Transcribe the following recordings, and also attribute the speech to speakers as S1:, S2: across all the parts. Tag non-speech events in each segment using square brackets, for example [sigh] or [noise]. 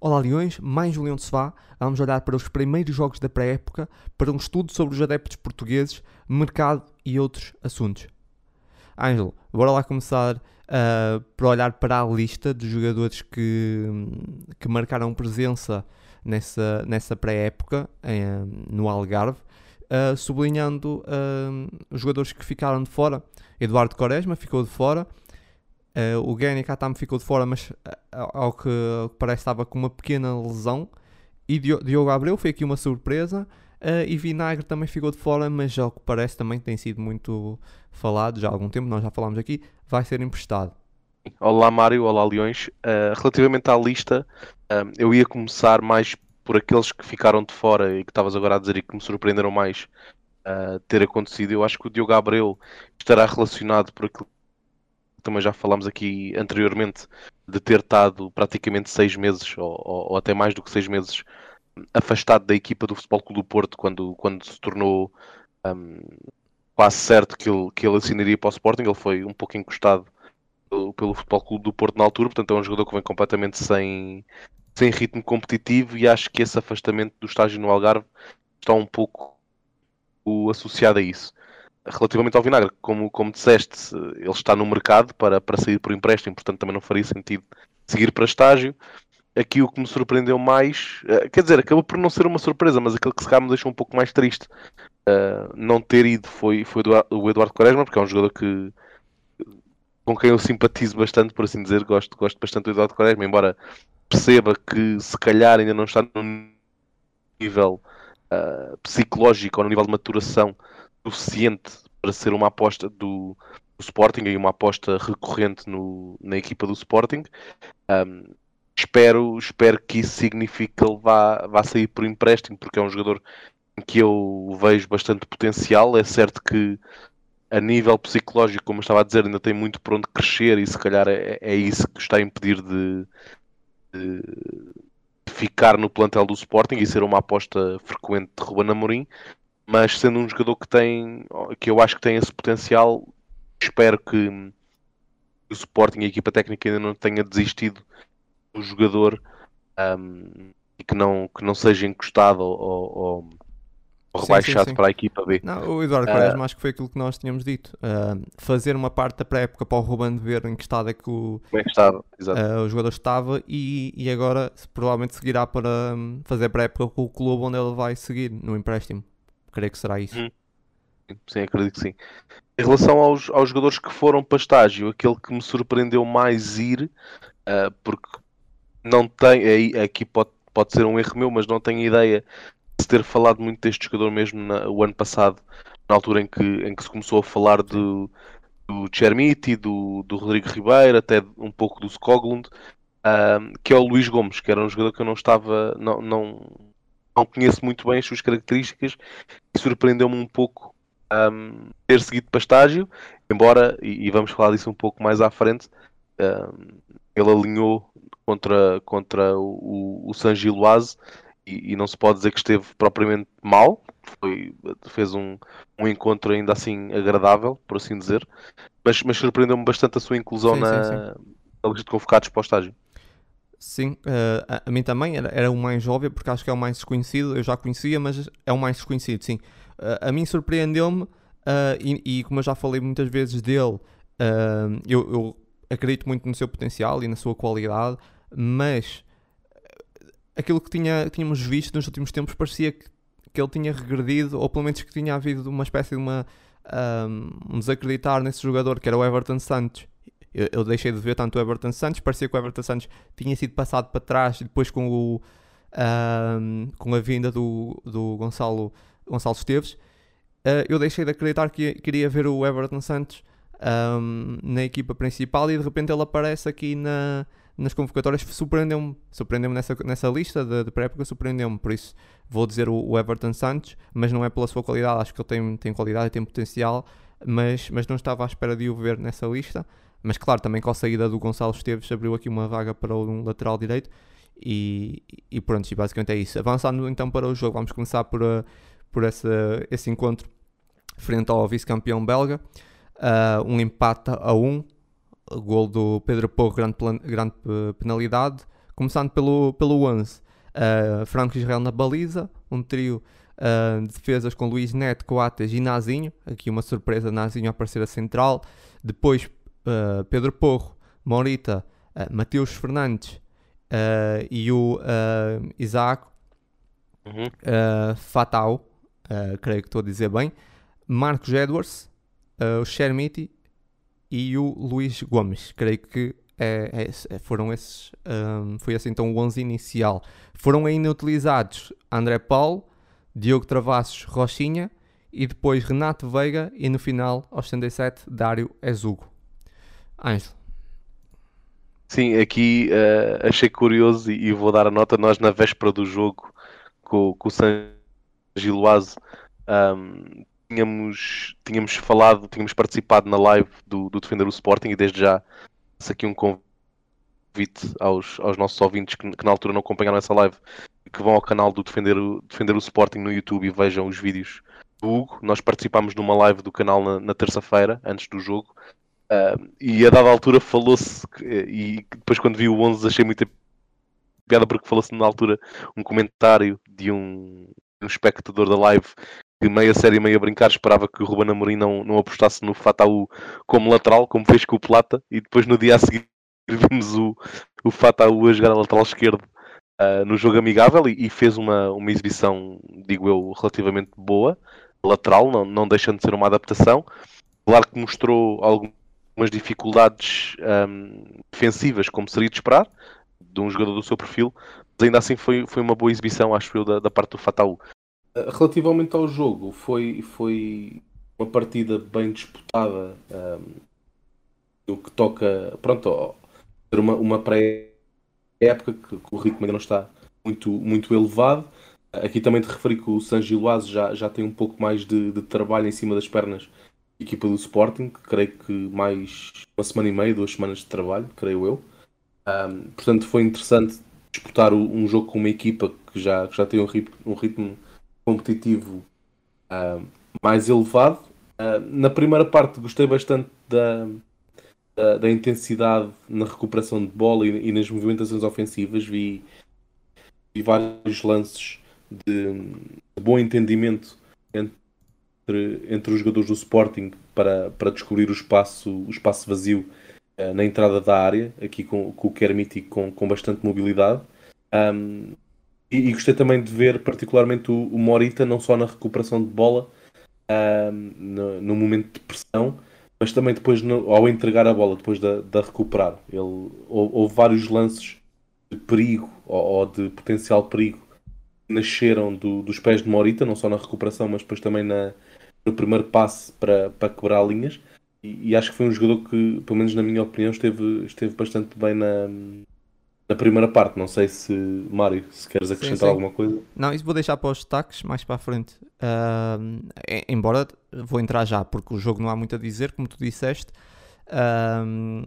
S1: Olá Leões, mais Leão de Sofá. Vamos olhar para os primeiros jogos da pré-época, para um estudo sobre os adeptos portugueses, mercado e outros assuntos. Ângelo, bora lá começar uh, por olhar para a lista de jogadores que, que marcaram presença nessa, nessa pré-época no Algarve, uh, sublinhando uh, os jogadores que ficaram de fora. Eduardo Quaresma ficou de fora, Uh, o Gani Katame ficou de fora, mas uh, ao que parece estava com uma pequena lesão. E Diogo Abreu foi aqui uma surpresa. Uh, e Vinagre também ficou de fora, mas ao que parece também tem sido muito falado já há algum tempo, nós já falámos aqui, vai ser emprestado.
S2: Olá Mário, olá Leões. relativamente à lista, eu ia começar mais por aqueles que ficaram de fora e que estavas agora a dizer e que me surpreenderam mais ter acontecido. Eu acho que o Diogo Abreu estará relacionado por aquilo também já falámos aqui anteriormente, de ter estado praticamente seis meses, ou, ou, ou, até mais do que seis meses, afastado da equipa do Futebol Clube do Porto, quando, quando se tornou um, quase certo que ele, que ele assinaria para o Sporting. Ele foi um pouco encostado pelo, pelo Futebol Clube do Porto na altura, portanto é um jogador que vem completamente sem, sem ritmo competitivo e acho que esse afastamento do estágio no Algarve está um pouco associado a isso relativamente ao Vinagre, como, como disseste, ele está no mercado para, para sair por empréstimo, portanto também não faria sentido seguir para estágio. Aqui o que me surpreendeu mais, uh, quer dizer, acabou por não ser uma surpresa, mas aquele que se calhar me deixou um pouco mais triste uh, não ter ido foi, foi o Eduardo Quaresma, porque é um jogador que com quem eu simpatizo bastante, por assim dizer, gosto, gosto bastante do Eduardo Quaresma, embora perceba que se calhar ainda não está no nível uh, psicológico ou no nível de maturação suficiente para ser uma aposta do, do Sporting e uma aposta recorrente no, na equipa do Sporting. Um, espero, espero que isso signifique que ele vá, vá sair por empréstimo, porque é um jogador em que eu vejo bastante potencial. É certo que a nível psicológico, como eu estava a dizer, ainda tem muito por onde crescer e se calhar é, é isso que está a impedir de, de, ficar no plantel do Sporting e ser uma aposta frequente de Ruben Amorim mas sendo um jogador que tem, que eu acho que tem esse potencial, espero que o Sporting e a equipa técnica ainda não tenha desistido do jogador um, e que não, que não seja encostado ou, ou, ou rebaixado sim, sim, sim. para a equipa B.
S1: Não, o Eduardo Quaresma uh, acho que foi aquilo que nós tínhamos dito. Uh, fazer uma parte da pré-época para o Ruben de ver em que estado é que o,
S2: é que estava,
S1: uh, o jogador estava e, e agora provavelmente seguirá para um, fazer pré-época com o clube onde ele vai seguir no empréstimo. Creio que será isso. Hum.
S2: Sim, acredito que sim. Em relação aos, aos jogadores que foram para estágio, aquele que me surpreendeu mais ir, uh, porque não tem, aí, aqui pode, pode ser um erro meu, mas não tenho ideia de ter falado muito deste jogador mesmo na, o ano passado, na altura em que, em que se começou a falar do, do Chermiti, do, do Rodrigo Ribeiro, até um pouco do Skoglund, uh, que é o Luís Gomes, que era um jogador que eu não estava, não, não conheço muito bem as suas características e surpreendeu-me um pouco um, ter seguido para estágio, embora, e, e, vamos falar disso um pouco mais à frente, um, ele alinhou contra, contra o, o, San Giloase e, e, não se pode dizer que esteve propriamente mal, Foi, fez um, um encontro ainda assim agradável, por assim dizer, mas, mas surpreendeu-me bastante a sua inclusão sim, na, sim, sim. na lista de convocados para o estágio.
S1: Sim, uh, a, a, mim também era, era o mais óbvio, porque acho que é o mais desconhecido. Eu já conhecia, mas é o mais desconhecido, sim. Uh, a mim surpreendeu-me, uh, e, e, como eu já falei muitas vezes dele, eu, eu, acredito muito no seu potencial e na sua qualidade, mas aquilo que tinha, tínhamos visto nos últimos tempos parecia que, que ele tinha regredido, ou pelo menos que tinha havido uma espécie de uma, um desacreditar nesse jogador, que era o Everton Santos eu, eu, deixei de ver tanto o Everton Santos, parecia que o Everton Santos tinha sido passado para trás depois com, o, um, com a vinda do, do Gonçalo, Gonçalo Esteves, uh, eu deixei de acreditar que queria ver o Everton Santos um, na equipa principal e de repente ele aparece aqui na, nas convocatórias, surpreendeu-me, surpreendeu-me nessa, nessa lista de, de pré-época, surpreendeu-me, por isso vou dizer o, o, Everton Santos, mas não é pela sua qualidade, acho que ele tem, tem qualidade tem potencial, mas, mas não estava à espera de o ver nessa lista. Mas claro, também com a saída do Gonçalo Esteves abriu aqui uma vaga para um lateral direito e, e pronto, e basicamente é isso. Avançando então para o jogo, vamos começar por, uh, por essa, esse encontro frente ao vice-campeão belga. Uh, um empate a um, gol do Pedro Porro, grande, grande penalidade, começando pelo, pelo 11, uh, Franco Israel na baliza, um trio uh, de defesas com Luís Neto, Coates e Nazinho, aqui uma surpresa, Nazinho a aparecer a central, depois uh, Pedro Porro, Morita, uh, Mateus Fernandes e o Isaac uhum. Fatal, creio que estou a dizer bem, Marcos Edwards, o Shermiti e o Luís Gomes, creio que é, é, é, foram esses, um, foi assim então o 11 inicial. Foram ainda utilizados André Paulo, Diogo Travassos, Rochinha e depois Renato Veiga e no final, aos 77, Dário Ezugo. Ângelo.
S3: Sim, aqui uh, achei curioso e, e, vou dar a nota. Nós, na véspera do jogo com, com o San Giloase, um, tínhamos, tínhamos falado, tínhamos participado na live do, do Defender o Sporting e desde já aqui um convite aos, aos nossos ouvintes que, que, na altura não acompanharam essa live que vão ao canal do Defender o, Defender o Sporting no YouTube e vejam os vídeos do Hugo. Nós participámos numa live do canal na, na terça-feira, antes do jogo, uh, e a dada altura falou-se, e depois quando vi o 11 achei muita piada porque falou-se na altura um comentário de um, um espectador da live que meia série meia brincar esperava que o Ruben Amorim não, não apostasse no Fataú como lateral, como fez com o Plata, e depois no dia a seguir [laughs] vimos o, o Fataú a jogar a lateral esquerdo uh, no jogo amigável e, e, fez uma, uma exibição, digo eu, relativamente boa, lateral, não, não deixando de ser uma adaptação. Claro que mostrou algumas dificuldades um, defensivas, como seria de esperar, de um jogador do seu perfil, mas ainda assim foi, foi uma boa exibição, acho eu, da, da parte do Fataú.
S2: Relativamente ao jogo, foi, foi uma partida bem disputada um, no que toca, pronto, ter uma, uma pré-época que, que, o ritmo ainda não está muito, muito elevado. Aqui também te referi que o San Giloase já, já tem um pouco mais de, de trabalho em cima das pernas equipa do Sporting, creio que mais uma semana e meia, duas semanas de trabalho, creio eu. Um, portanto, foi interessante disputar um jogo com uma equipa que já, que já tem um ritmo, um ritmo competitivo uh, mais elevado. Uh, na primeira parte gostei bastante da, da, da, intensidade na recuperação de bola e, e nas movimentações ofensivas. Vi, vi vários lances de, de, bom entendimento entre, entre os jogadores do Sporting para, para descobrir o espaço, o espaço vazio uh, na entrada da área, aqui com, com o Kermit com, com bastante mobilidade. Um, e, e, gostei também de ver particularmente o, o Morita, não só na recuperação de bola, no, no, momento de pressão, mas também depois no, ao entregar a bola, depois da, da recuperar. Ele, houve, houve vários lances de perigo ou, ou, de potencial perigo nasceram do, dos pés de Morita, não só na recuperação, mas depois também na, no primeiro passe para, para quebrar linhas. E, e, acho que foi um jogador que, pelo menos na minha opinião, esteve, esteve bastante bem na, na primeira parte. Não sei se, Mário, se queres acrescentar sim, sim. alguma coisa.
S1: Não, isso vou deixar para os destaques mais para a frente. Uh, embora vou entrar já, porque o jogo não há muito a dizer, como tu disseste. Uh,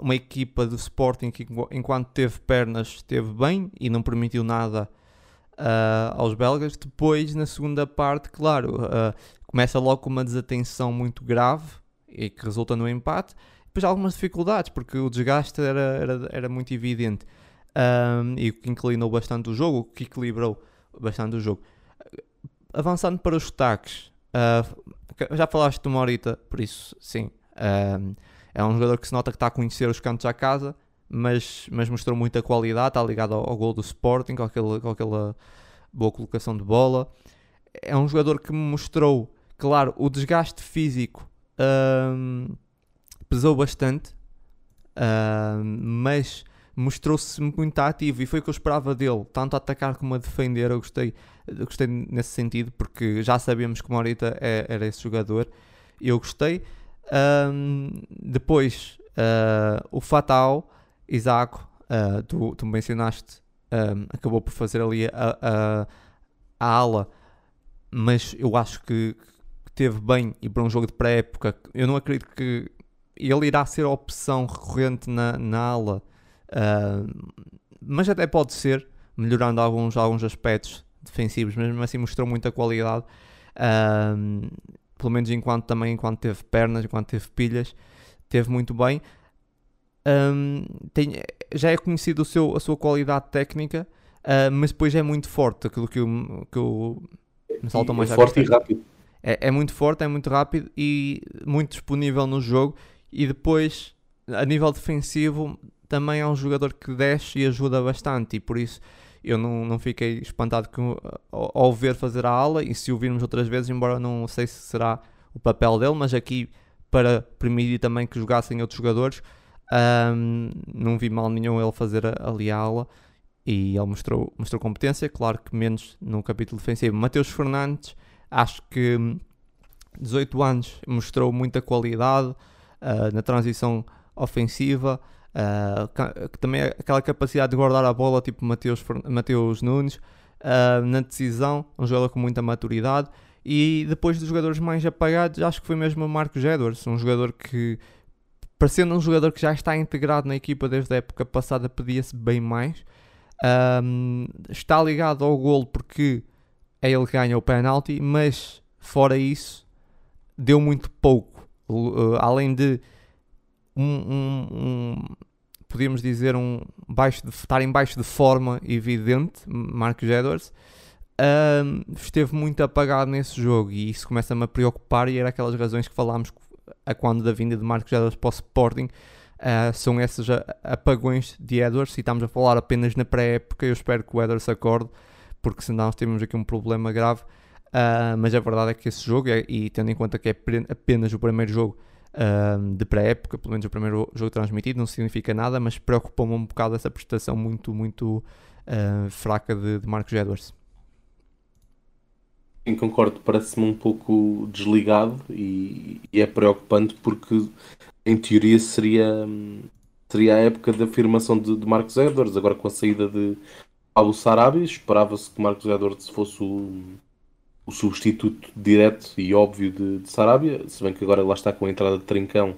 S1: uma equipa do Sporting que, enquanto teve pernas, esteve bem e não permitiu nada uh, aos belgas. Depois, na segunda parte, claro, começa logo com uma desatenção muito grave e que resulta no empate depois algumas dificuldades, porque o desgaste era, era, era muito evidente um, e o que inclinou bastante o jogo, o que equilibrou bastante o jogo. Avançando para os destaques, uh, já falaste de uma horita, por isso, sim, é um jogador que se nota que está a conhecer os cantos à casa, mas, mas mostrou muita qualidade, está ligado ao, ao gol do Sporting, com, aquele, com aquela boa colocação de bola. É um jogador que mostrou, claro, o desgaste físico. Um, pesou bastante, uh, mas mostrou-se muito ativo e foi o que eu esperava dele, tanto a atacar como a defender. Eu gostei, eu gostei nesse sentido, porque já sabíamos que Morita é, era esse jogador. Eu gostei. Um, depois, uh, o Fatal, Isaac, uh, tu, tu mencionaste, um, acabou por fazer ali a, a, a ala, mas eu acho que, que teve bem e para um jogo de pré-época. Eu não acredito que ele irá ser a opção recorrente na, na ala, uh, mas até pode ser, melhorando alguns, alguns aspectos defensivos, mesmo assim mostrou muita qualidade, uh, pelo menos enquanto também enquanto teve pernas, enquanto teve pilhas, teve muito bem. Um, tem, já é conhecido o seu, a sua qualidade técnica, uh, mas depois é muito forte, aquilo que eu, que eu
S2: me salta mais é forte e rápido.
S1: É, é muito forte, é muito rápido e muito disponível no jogo. E depois, a nível defensivo, também é um jogador que desce e ajuda bastante. E por isso eu não, não fiquei espantado com, ao, ao ver fazer a ala. E se o virmos outras vezes, embora não sei se será o papel dele, mas aqui para permitir também que jogassem outros jogadores, um, não vi mal nenhum ele fazer ali a ala e ele mostrou, mostrou competência, claro que menos no capítulo defensivo. Mateus Fernandes, acho que 18 hum, anos, mostrou muita qualidade uh, na transição ofensiva, uh, também aquela capacidade de guardar a bola, tipo Mateus, Mateus Nunes, uh, na decisão, um jogador com muita maturidade. E depois dos jogadores mais apagados, acho que foi mesmo o Marcos Edwards, um jogador que, parecendo um jogador que já está integrado na equipa desde a época passada, pedia-se bem mais. Um, está ligado ao golo porque é ele que ganha o penalti, mas fora isso, deu muito pouco. Uh, além de um, um, um, podíamos dizer, um baixo de, estar em baixo de forma evidente, Marcos Edwards, esteve muito apagado nesse jogo e isso começa-me a preocupar e era aquelas razões que falámos a quando da vinda de Marcos Edwards para o Sporting uh, são esses apagões de Edwards e estamos a falar apenas na pré-época eu espero que o Edwards acorde porque senão temos aqui um problema grave uh, mas a verdade é que esse jogo e tendo em conta que é apenas o primeiro jogo uh, de pré-época, pelo menos o primeiro jogo transmitido, não significa nada, mas preocupou-me um bocado essa prestação muito, muito fraca de, de Marcos Edwards.
S2: Sim, concordo, parece-me um pouco desligado e, e, é preocupante porque em teoria seria, seria a época da afirmação de, de Marcos Edwards, agora com a saída de Abu Sarabi, esperava-se que Marcos Edwards fosse o, o substituto direto e óbvio de, de Sarabia, se bem que agora lá está com a entrada de Trincão,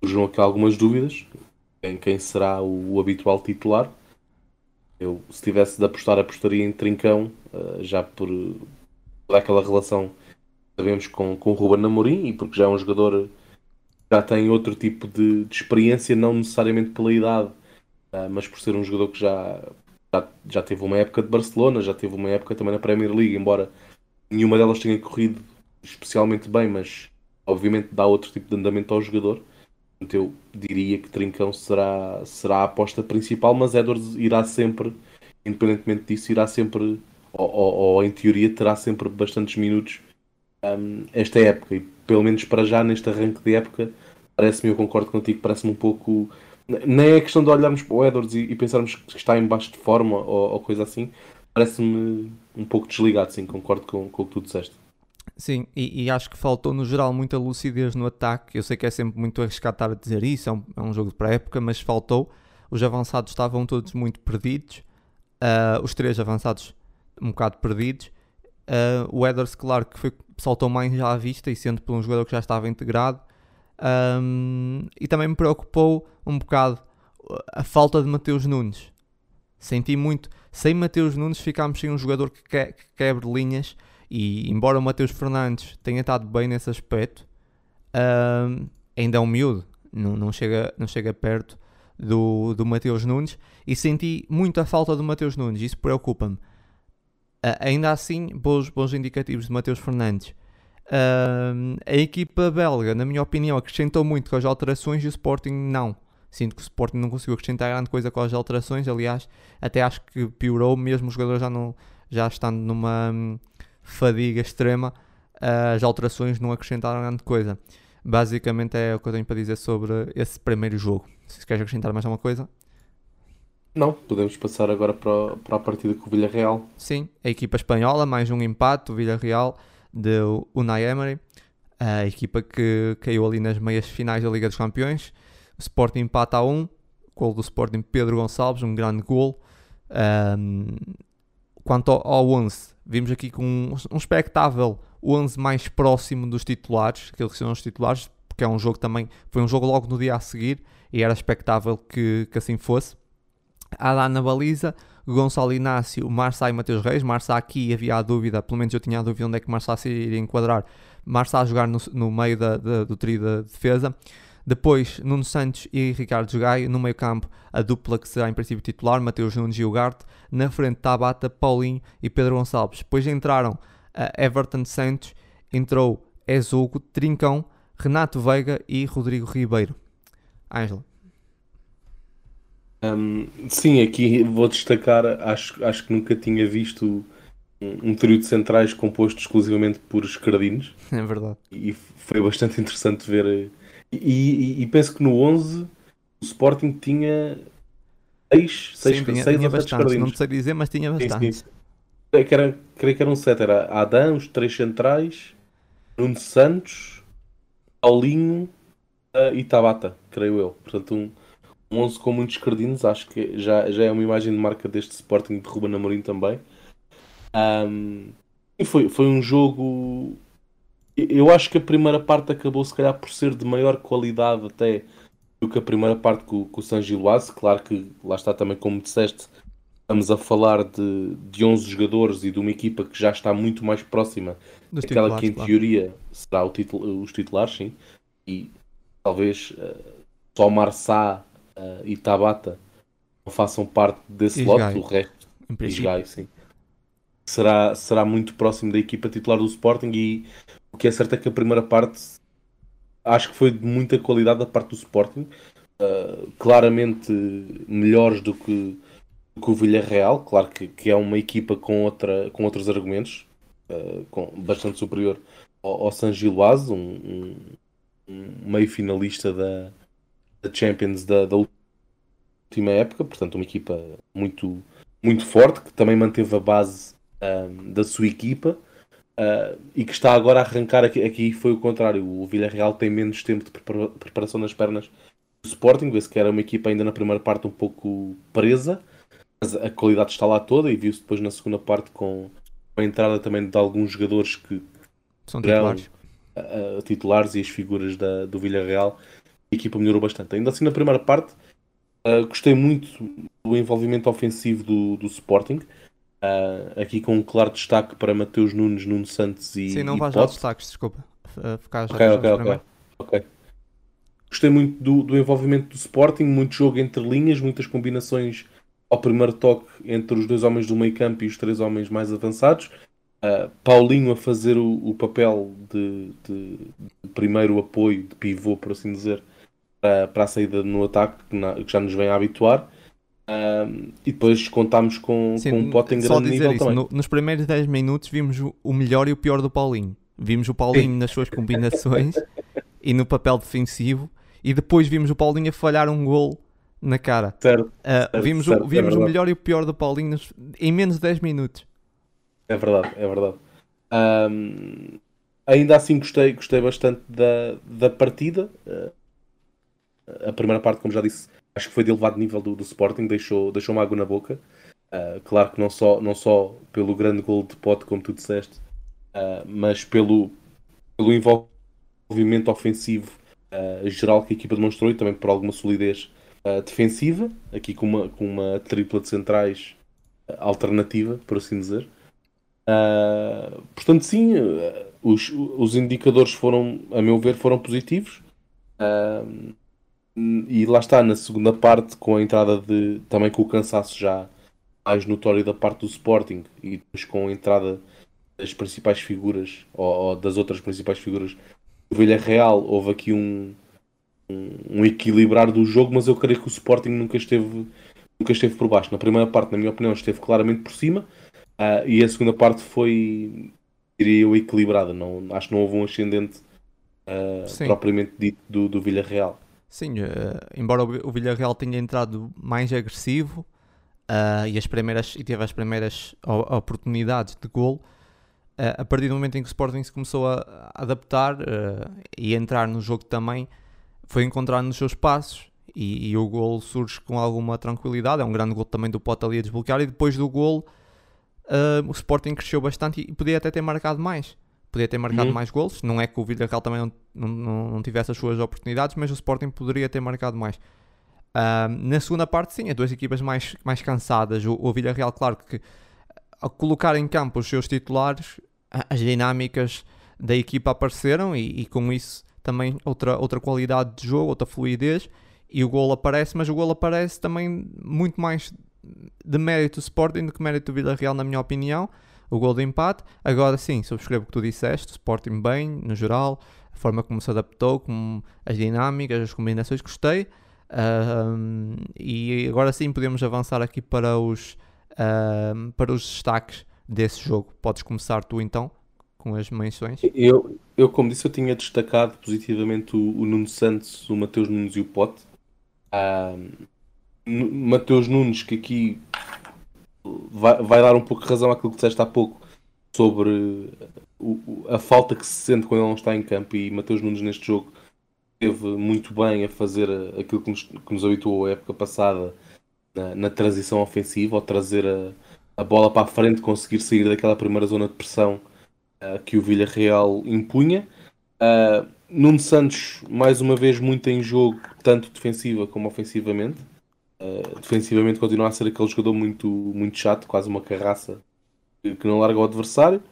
S2: surgiram aqui algumas dúvidas em quem será o, o habitual titular. Eu, se tivesse de apostar, apostaria em Trincão, uh, já por, aquela relação sabemos com, com o Ruben Amorim e porque já é um jogador já tem outro tipo de, de experiência, não necessariamente pela idade, uh, mas por ser um jogador que já, já, já teve uma época de Barcelona, já teve uma época também na Premier League, embora nenhuma delas tenha corrido especialmente bem, mas obviamente dá outro tipo de andamento ao jogador. Eu diria que Trincão será, será a aposta principal, mas Edwards irá sempre, independentemente disso, irá sempre ou, ou, ou, em teoria terá sempre bastantes minutos um, esta época e pelo menos para já neste arranque de época parece-me, eu concordo contigo, parece-me um pouco nem é questão de olharmos para o Edwards e, e pensarmos que está em baixo de forma ou, ou coisa assim, parece-me um pouco desligado, sim, concordo com, com o que tu disseste.
S1: Sim, e, e, acho que faltou no geral muita lucidez no ataque. Eu sei que é sempre muito arriscado estar a dizer isso, é um, é um jogo de pré-época, mas faltou. Os avançados estavam todos muito perdidos. Uh, os três avançados um bocado perdidos. Uh, o Edwards, claro, que foi, saltou mais já à vista e sendo por um jogador que já estava integrado. Um, e também me preocupou um bocado a falta de Mateus Nunes. Senti muito, sem Mateus Nunes ficámos sem um jogador que, que, que quebre linhas e embora o Mateus Fernandes tenha estado bem nesse aspecto, um, ainda é um miúdo, não, não, chega, não chega perto do, do Mateus Nunes e senti muito a falta do Mateus Nunes, isso preocupa-me. Uh, ainda assim, bons, bons indicativos de Mateus Fernandes. Uh, a equipa belga, na minha opinião, acrescentou muito com as alterações e o Sporting não. Sinto que o Sporting não conseguiu acrescentar grande coisa com as alterações. Aliás, até acho que piorou, mesmo os jogadores já, não, já estando numa hum, fadiga extrema, uh, as alterações não acrescentaram grande coisa. Basicamente é o que eu tenho para dizer sobre esse primeiro jogo. Se queres acrescentar mais alguma coisa.
S2: Não, podemos passar agora para, para a partida com o Villarreal.
S1: Sim, a equipa espanhola, mais um empate, o Villarreal de Unai Emery, a equipa que caiu ali nas meias finais da Liga dos Campeões. O Sporting empata a 1, gol do Sporting Pedro Gonçalves, um grande gol. Um, quanto ao, ao 11, vimos aqui com um, um espectável 11 mais próximo dos titulares, aqueles que são os titulares, porque é um jogo também, foi um jogo logo no dia a seguir e era expectável que, que assim fosse. Adá na baliza, Gonçalo Inácio, Marçá e Mateus Reis. Marçá aqui havia a dúvida, pelo menos eu tinha a dúvida onde é que Marçá se iria enquadrar. Marçá a jogar no, no meio da, da, do trio da defesa. Depois, Nuno Santos e Ricardo Gaio. No meio campo, a dupla que será em princípio titular, Mateus Nunes e Ugarte. Na frente, Tabata, Paulinho e Pedro Gonçalves. Depois entraram uh, Everton Santos, entrou Ezugo, Trincão, Renato Veiga e Rodrigo Ribeiro. Ângelo.
S2: Um, sim, aqui vou destacar, acho, acho que nunca tinha visto um, um trio de centrais composto exclusivamente por escardinos. [laughs]
S1: É verdade.
S2: E foi bastante interessante ver. E, e, e penso que no 11 o Sporting tinha 6 seis,
S1: Sim, tinha,
S2: seis
S1: tinha
S2: ou sete
S1: bastante. Não sei dizer, mas tinha
S2: Sim,
S1: bastante.
S2: sim. Creio que, era, creio que eram 7. Era Adão, os três centrais, Nuno Santos, Paulinho uh, e Tabata, creio eu. Portanto, um 11 com muitos escardinos. Acho que já, já é uma imagem de marca deste Sporting de Ruben Amorim também. Um, e foi, foi um jogo. Eu acho que a primeira parte acabou, se calhar, por ser de maior qualidade até do que a primeira parte com, com o San Giloase. Claro que lá está também, como disseste, estamos a falar de, de 11 jogadores e de uma equipa que já está muito mais próxima
S1: Dos
S2: daquela que, em
S1: claro.
S2: teoria, será o titul- os titulares, sim. E talvez eh, só Marçá eh, e Tabata não façam parte desse lote, o resto
S1: Em
S2: e
S1: princípio.
S2: Gai, sim. Será, será muito próximo da equipa titular do Sporting e o que é certo é que a primeira parte acho que foi de muita qualidade da parte do Sporting. Uh, claramente melhores do que, do que o Villarreal, claro que, que é uma equipa com, outra, com outros argumentos, uh, com, bastante superior ao, ao San Giloase, um, um, um meio finalista da, da Champions da, da última época, portanto uma equipa muito, muito forte, que também manteve a base da sua equipa ah, e que está agora a arrancar aqui, aqui foi o contrário, o Villarreal tem menos tempo de prepara- preparação nas pernas do Sporting, vê-se que era uma equipa ainda na primeira parte um pouco presa, mas a qualidade está lá toda e viu-se depois na segunda parte com a entrada também de alguns jogadores que
S1: São titulares.
S2: uh, titulares e as figuras da, do Villarreal, a equipa melhorou bastante. Ainda assim, na primeira parte, uh, gostei muito do envolvimento ofensivo do, do Sporting. Uh, aqui com um claro destaque para Mateus Nunes, Nuno Santos e,
S1: Sim, não vais aos destaques, desculpa. Uh, ficar já
S2: Ok,
S1: nos
S2: ok,
S1: jogos
S2: ok.
S1: primeiro.
S2: ok. Gostei muito do, do envolvimento do Sporting, muito jogo entre linhas, muitas combinações ao primeiro toque entre os dois homens do meio campo e os três homens mais avançados. Uh, Paulinho a fazer o, o papel de, de- de primeiro apoio, de pivô, por assim dizer, para, a saída no ataque, que, na- que já nos vem a habituar. Um, e depois contámos com,
S1: Sim,
S2: com um pote em grande nível
S1: isso,
S2: também.
S1: no- nos primeiros 10 minutos vimos o, o melhor e o pior do Paulinho. Vimos o Paulinho nas suas combinações [laughs] e no papel defensivo, e depois vimos o Paulinho a falhar um gol na cara.
S2: Certo,
S1: Uh, vimos
S2: certo,
S1: o,
S2: é
S1: vimos o
S2: verdade.
S1: melhor e o pior do Paulinho nos- em menos de 10 minutos.
S2: É verdade, é verdade. Ahm, ainda assim gostei, gostei bastante da, da partida. Ah, a primeira parte, como já disse, acho que foi de elevado nível do, do Sporting, deixou, deixou-me água na boca. Ah, claro que não só, não só pelo grande gol de pote, como tu disseste, ah, mas pelo, pelo envolvimento ofensivo ah, geral que a equipa demonstrou e também por alguma solidez defensiva, aqui com uma, com uma tripla de centrais alternativa, por assim dizer. Uh, portanto, sim, uh, os, os indicadores foram, a meu ver, foram positivos. Uh, e lá está, na segunda parte, com a entrada de. também com o cansaço já mais notório da parte do Sporting e depois com a entrada das principais figuras, ou, ou das outras principais figuras do Villarreal, houve aqui um, um, um equilibrar do jogo, mas eu creio que o Sporting nunca esteve, nunca esteve por baixo. Na primeira parte, na minha opinião, esteve claramente por cima. Ah, e a segunda parte foi, diria eu, equilibrada. Não, acho que não houve um ascendente
S1: Sim.
S2: propriamente dito do, do Villarreal.
S1: Sim, eh, embora o Vi- o Villarreal tenha entrado mais agressivo ah, e, as primeiras, e teve as primeiras oportunidades de gol, eh, a partir do momento em que o Sporting se começou a, adaptar eh, e entrar no jogo também, foi encontrar nos seus passos e, e o gol surge com alguma tranquilidade. É um grande gol também do Pote ali a desbloquear. E depois do gol, o Sporting cresceu bastante e podia até ter marcado mais. Podia ter marcado
S2: Uhum.
S1: mais golos. Não é que o Villarreal também não, não, não, tivesse as suas oportunidades, mas o Sporting poderia ter marcado mais. Ah, na segunda parte, sim, as duas equipas mais, mais cansadas. O, o Villarreal, claro que ao colocar em campo os seus titulares, as dinâmicas da equipa apareceram e, e com isso também outra, outra qualidade de jogo, outra fluidez, e o gol aparece, mas o gol aparece também muito mais de mérito do Sporting do que mérito do Vila Real, na minha opinião. O gol de empate. Agora sim, subscrevo o que tu disseste, Sporting bem, no geral, a forma como se adaptou, como as dinâmicas, as combinações, gostei. E agora sim podemos avançar aqui para os, para os destaques desse jogo. Podes começar tu então com as menções.
S2: Eu, eu como disse, eu tinha destacado positivamente o, o Nuno Santos, o Mateus Nunes e o Pote. Uh, Mateus Nunes, que aqui vai, vai dar um pouco de razão àquilo que disseste há pouco sobre o, a falta que se sente quando ele não está em campo e Mateus Nunes neste jogo esteve muito bem a fazer aquilo que nos, que nos habituou a época passada na, na transição ofensiva, ao trazer a, a, bola para a frente, conseguir sair daquela primeira zona de pressão uh, que o Villarreal impunha. Uh, Nuno Santos, mais uma vez, muito em jogo, tanto defensiva como ofensivamente. Uh, defensivamente continua a ser aquele jogador muito, muito chato, quase uma carraça que, não larga o adversário.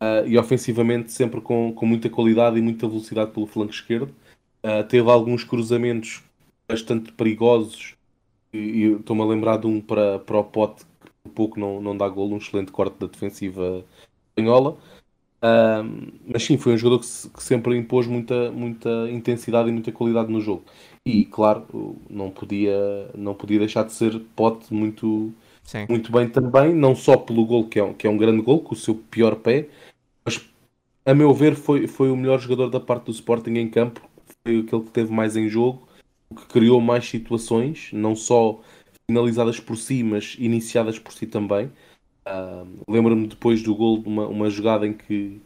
S2: Uh, e ofensivamente sempre com, com muita qualidade e muita velocidade pelo flanco esquerdo. Uh, teve alguns cruzamentos bastante perigosos e, estou-me a lembrar de um para, para o pote que um pouco não, não dá golo, um excelente corte da defensiva espanhola. Mas sim, foi um jogador que, se, que, sempre impôs muita, muita intensidade e muita qualidade no jogo. E claro, não podia, não podia deixar de ser pote muito, muito bem também, não só pelo gol, que é, um, que é um grande gol, com o seu pior pé, mas a meu ver foi, foi o melhor jogador da parte do Sporting em campo foi aquele que teve mais em jogo, o que criou mais situações, não só finalizadas por si, mas iniciadas por si também. Uh, Lembro-me depois do gol, uma, uma jogada em que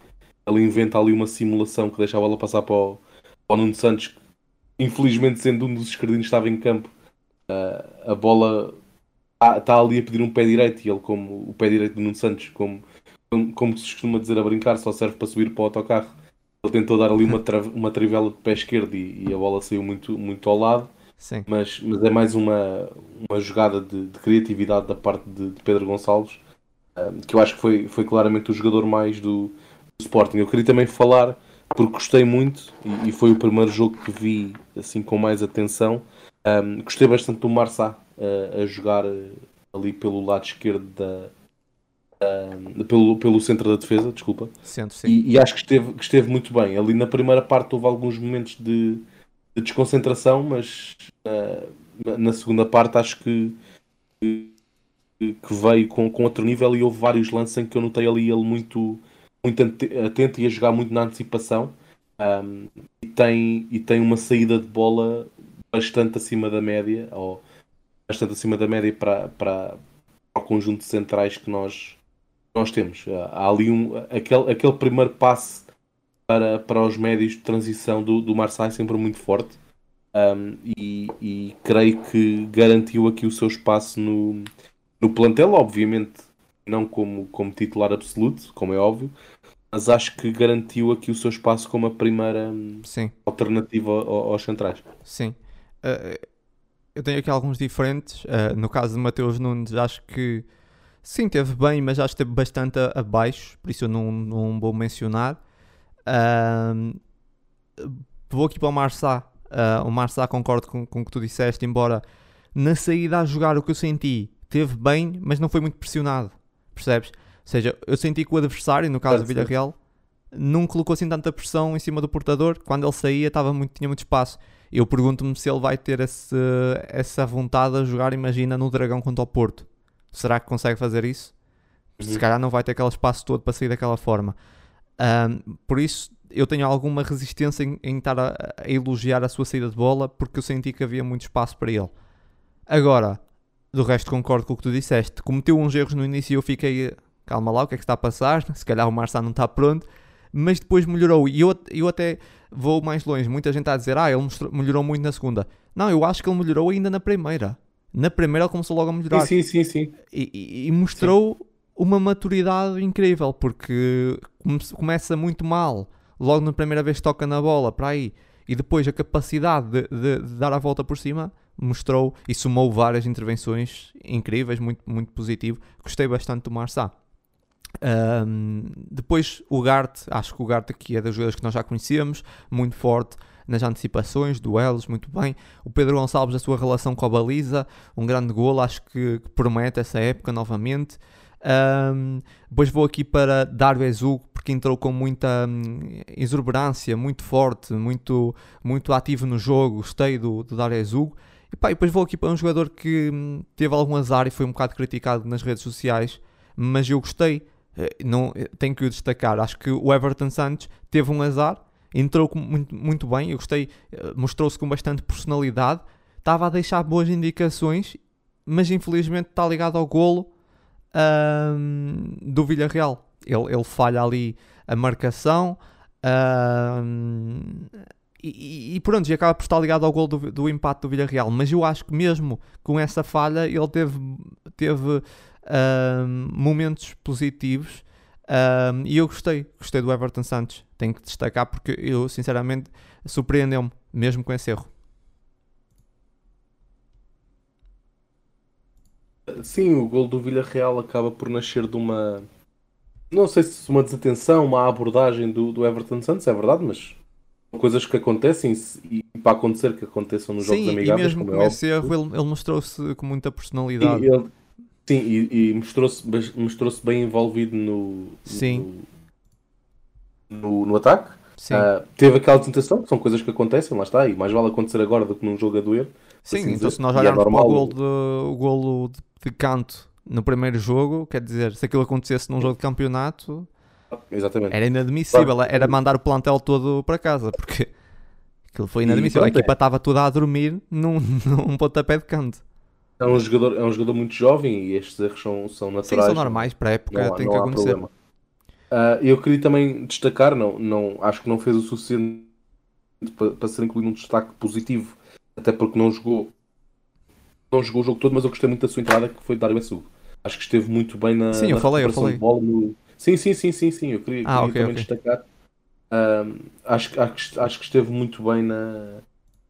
S2: ele inventa ali uma simulação que deixa a bola passar para o, para o Nuno Santos, que, infelizmente sendo um dos esquerdinos estava em campo, uh, a bola está, está ali a pedir um pé direito e ele, como o pé direito do Nuno Santos, como, como, como se costuma dizer a brincar, só serve para subir para o autocarro ele tentou dar ali uma, tra [laughs] uma trivela de pé esquerdo e, e, a bola saiu muito, muito ao lado.
S1: Sim.
S2: Mas, mas é mais uma, uma jogada de, de criatividade da parte de, de Pedro Gonçalves, que eu acho que foi, foi claramente o jogador mais do, do Sporting. Eu queria também falar, porque gostei muito, e, e, foi o primeiro jogo que vi assim com mais atenção. Um, gostei bastante do Marçá uh, a jogar uh, ali pelo lado esquerdo da, Uh, pelo, pelo centro da defesa, desculpa.
S1: Centro,
S2: e, e, acho que esteve, que esteve muito bem. Ali na primeira parte houve alguns momentos de, de desconcentração, mas uh, na segunda parte acho que, que, veio com, com outro nível e houve vários lances em que eu notei ali ele muito, muito atento e a jogar muito na antecipação. Um, e, tem, e tem uma saída de bola bastante acima da média, ou bastante acima da média para, para, para o conjunto de centrais que nós, nós temos. Há ali um, aquele, aquele primeiro passe para, para os médios de transição do, do Marseille sempre muito forte um, e, e, creio que garantiu aqui o seu espaço no, no plantel, obviamente não como, como titular absoluto, como é óbvio, mas acho que garantiu aqui o seu espaço como a primeira
S1: Sim.
S2: alternativa aos centrais.
S1: Sim. Uh, eu tenho aqui alguns diferentes. Uh, no caso de Mateus Nunes, acho que Sim, teve bem, mas acho que esteve bastante abaixo, por isso eu não, não vou mencionar. Uh, vou aqui para o Marçá. Uh, o Marçá concordo com, com o que tu disseste, embora na saída a jogar o que eu senti, teve bem, mas não foi muito pressionado. Percebes? Ou seja, eu senti que o adversário, no caso do Villarreal, não colocou assim tanta pressão em cima do portador. Quando ele saía, estava muito, tinha muito espaço. Eu pergunto-me se ele vai ter esse, essa vontade a jogar, imagina, no Dragão contra o Porto Será que consegue fazer isso? Uhum. Se calhar não vai ter aquele espaço todo para sair daquela forma. Um, por isso, eu tenho alguma resistência em, em estar a, a, elogiar a sua saída de bola porque eu senti que havia muito espaço para ele. Agora, do resto concordo com o que tu disseste. Cometeu uns erros no início e eu fiquei, calma lá, o que é que está a passar? Se calhar o Marçal não está pronto. Mas depois melhorou. E eu, eu até vou mais longe. Muita gente está a dizer, ah, ele mostrou, melhorou muito na segunda. Não, eu acho que ele melhorou ainda na primeira na primeira ele começou logo a melhorar.
S2: Sim, sim, sim.
S1: E, e, e mostrou sim. uma maturidade incrível, porque começa muito mal, logo na primeira vez toca na bola, para aí, e depois a capacidade de, de, de, dar a volta por cima mostrou e somou várias intervenções incríveis, muito, muito positivo. Gostei bastante do Marçá. Um, depois o Gart, acho que o Gart aqui é das jogadores que nós já conhecíamos, muito forte nas antecipações, duelos, muito bem. O Pedro Gonçalves, a sua relação com a baliza, um grande golo, acho que, que promete essa época novamente. Um, depois vou aqui para Dário Ezugo, porque entrou com muita hum, exuberância, muito forte, muito, muito ativo no jogo. Gostei do, do Dário Ezugo. E, e depois vou aqui para um jogador que hum, teve algum azar e foi um bocado criticado nas redes sociais, mas eu gostei. Eh, não, eh, tenho que o destacar. Acho que o Everton Santos teve um azar, entrou muito, muito bem. Eu gostei, eh, mostrou-se com bastante personalidade, estava a deixar boas indicações, mas infelizmente está ligado ao golo um, do Villarreal. Ele, ele falha ali a marcação. Um, e, e, pronto, e acaba por estar ligado ao gol do, do empate do Villarreal. Mas eu acho que mesmo com essa falha ele teve, teve um, momentos positivos um, e eu gostei, gostei do Everton Santos. Tenho que destacar porque eu sinceramente surpreendeu-me mesmo com esse erro.
S2: Sim, o gol do Villarreal acaba por nascer de uma. Não sei se uma desatenção, uma abordagem do, do Everton Santos, é verdade, mas coisas que acontecem e para acontecer que aconteçam nos
S1: Sim,
S2: jogos amigáveis.
S1: E mesmo
S2: como
S1: com
S2: é
S1: esse erro, ele, ele mostrou-se com muita personalidade.
S2: Sim, ele, sim e, e mostrou-se mostrou bem envolvido no,
S1: sim.
S2: no, no, no ataque. Uh, teve aquela tentação, que são coisas que acontecem, lá está, e mais vale acontecer agora do que num jogo a doer.
S1: Sim, assim então dizer. se nós é olharmos é para o golo, de, o golo de, de canto no primeiro jogo, quer dizer, se aquilo acontecesse num jogo de campeonato,
S2: Exatamente.
S1: era inadmissível, claro. era mandar o plantel todo para casa, porque aquilo foi inadmissível. a equipa estava toda a dormir num, [laughs] num pontapé de canto.
S2: É um, jogador, é um jogador muito jovem e estes erros são, são naturais.
S1: Sim, são normais para a época, não, tem não que acontecer.
S2: Uh, eu queria também destacar, não, não, acho que não fez o suficiente para, para ser incluído um destaque positivo, até porque não jogou não jogou o jogo todo, mas eu gostei muito da sua entrada, que foi Dário Essugo. Acho que esteve muito bem na,
S1: sim,
S2: eu
S1: na falei, eu falei.
S2: bola no... Sim, sim, sim, sim, sim. Eu queria,
S1: ah,
S2: queria
S1: okay,
S2: também
S1: okay.
S2: destacar. Um, acho, acho, acho que esteve muito bem na,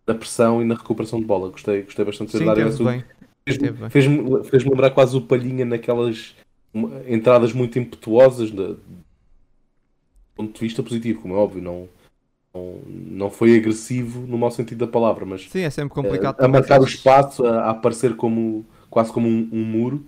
S2: na pressão e na recuperação de bola. Gostei, gostei bastante
S1: de
S2: Dário
S1: Essugo.
S2: Fez-me fez fez lembrar quase o Palhinha naquelas entradas muito impetuosas de, de ponto de vista positivo, como é óbvio, não, não, não foi agressivo no mau sentido da palavra, mas
S1: Sim, é sempre complicado
S2: a, a marcar o espaço, a, a, aparecer como quase como um, um muro.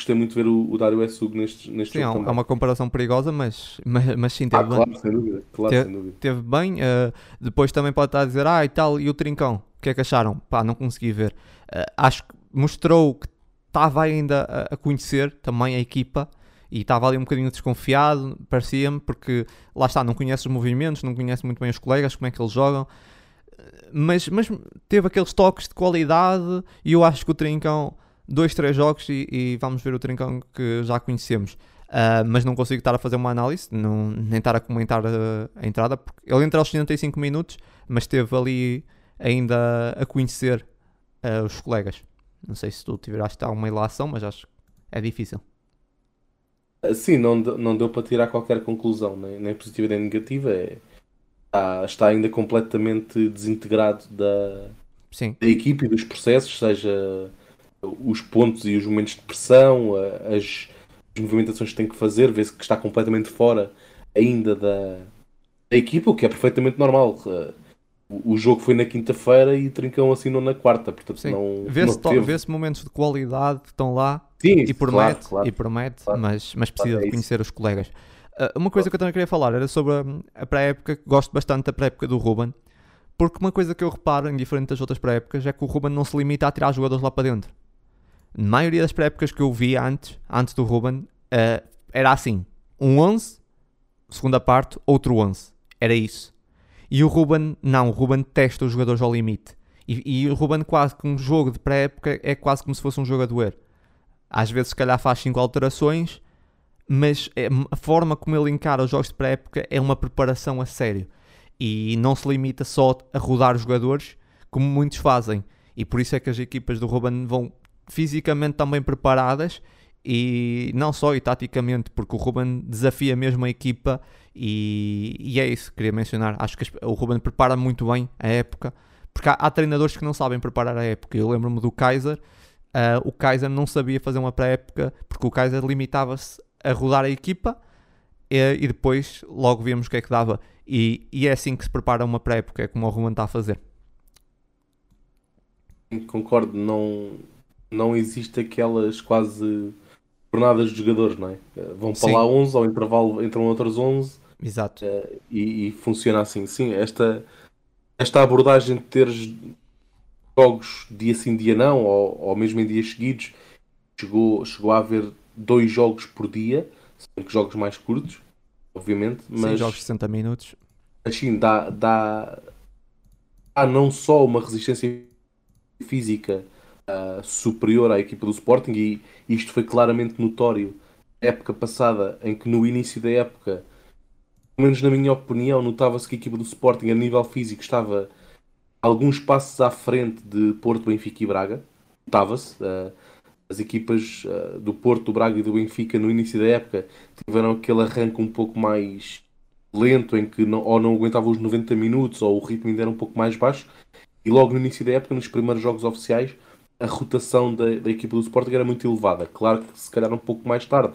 S2: Gostei muito de ver o, o Essug neste, neste
S1: sim,
S2: jogo.
S1: É uma comparação perigosa, mas, mas, mas sim, teve
S2: ah, claro, sem dúvida. Claro,
S1: teve,
S2: sem dúvida.
S1: teve bem. Uh, depois também pode estar a dizer, ah, e tal, e o Trincão, o que é que acharam? Pá, não consegui ver. Uh, acho que mostrou que estava ainda a, a conhecer também a equipa e estava ali um bocadinho desconfiado, parecia-me, porque lá está, não conhece os movimentos, não conhece muito bem os colegas, como é que eles jogam, mas, mas teve aqueles toques de qualidade e eu acho que o Trincão, dois, três jogos e, e vamos ver o Trincão que já conhecemos. Uh, mas não consigo estar a fazer uma análise, não, nem estar a comentar a, a entrada, porque ele entra aos 75 minutos, mas esteve ali ainda a conhecer uh, os colegas. Não sei se tu tiveste alguma ilação, mas acho que é difícil.
S2: Sim, não, não deu para tirar qualquer conclusão, nem, nem positiva nem negativa. É, está, está ainda completamente desintegrado da,
S1: Sim.
S2: da equipe e dos processos, seja os pontos e os momentos de pressão, as, as movimentações que tem que fazer, vê-se que está completamente fora ainda da, da equipa, o que é perfeitamente normal o jogo foi na quinta-feira e Trincão assinou na quarta, portanto
S1: Sim.
S2: não
S1: vê-se vê momentos de qualidade que estão lá
S2: Sim,
S1: e promete,
S2: claro, claro,
S1: e promete
S2: claro,
S1: mas, mas precisa
S2: é
S1: de conhecer os colegas. Uh, uma coisa que eu também queria falar era sobre a, a pré-época, gosto bastante da pré-época do Ruben, porque uma coisa que eu reparo, em diferente das outras pré-épocas, é que o Ruben não se limita a tirar jogadores lá para dentro. Na maioria das pré-épocas que eu vi antes, antes do Ruben, uh, era assim, um 11, segunda parte, outro 11. Era isso. E o Ruben, não, o Ruben testa os jogadores ao limite. E, e o Ruben, quase que um jogo de pré-época, é quase como se fosse um doer. Às vezes, se calhar, faz 5 alterações, mas é, a forma como ele encara os jogos de pré-época é uma preparação a sério. E não se limita só a rodar os jogadores, como muitos fazem. E por isso é que as equipas do Ruben vão fisicamente também preparadas e não só e taticamente, porque o Ruben desafia mesmo a equipa e, e é isso que queria mencionar. Acho que o Ruben prepara muito bem a época, porque há, há treinadores que não sabem preparar a época. Eu lembro-me do Kaiser, uh, o Kaiser não sabia fazer uma pré-época porque o Kaiser limitava-se a rodar a equipa e, e depois logo vemos o que é que dava. E, e é assim que se prepara uma pré-época, é como o Ruben está a fazer.
S2: Concordo, não, não existe aquelas quase jornadas de jogadores, não é? Vão para
S1: Sim.
S2: lá 11, ao intervalo entram outros 11
S1: Exato.
S2: eh, e, e funciona assim. Sim, esta, esta abordagem de teres jogos dia sim, dia não, ou, ou mesmo em dias seguidos, chegou, chegou a haver dois jogos por dia, que jogos mais curtos, obviamente,
S1: Sim,
S2: mas
S1: jogos de 60 minutos.
S2: assim dá, dá, dá não só uma resistência física ah, superior à equipa do Sporting e isto foi claramente notório. Época passada em que no início da época pelo menos na minha opinião notava-se que a equipa do Sporting a nível físico estava alguns passos à frente de Porto, Benfica e Braga. Notava-se ah, as equipas ah, do Porto, do Braga e do Benfica no início da época tiveram aquele arranque um pouco mais lento em que não, ou não aguentava os 90 minutos ou o ritmo ainda era um pouco mais baixo. E logo no início da época, nos primeiros jogos oficiais a rotação da, da equipa do Sporting era muito elevada, claro que se calhar um pouco mais tarde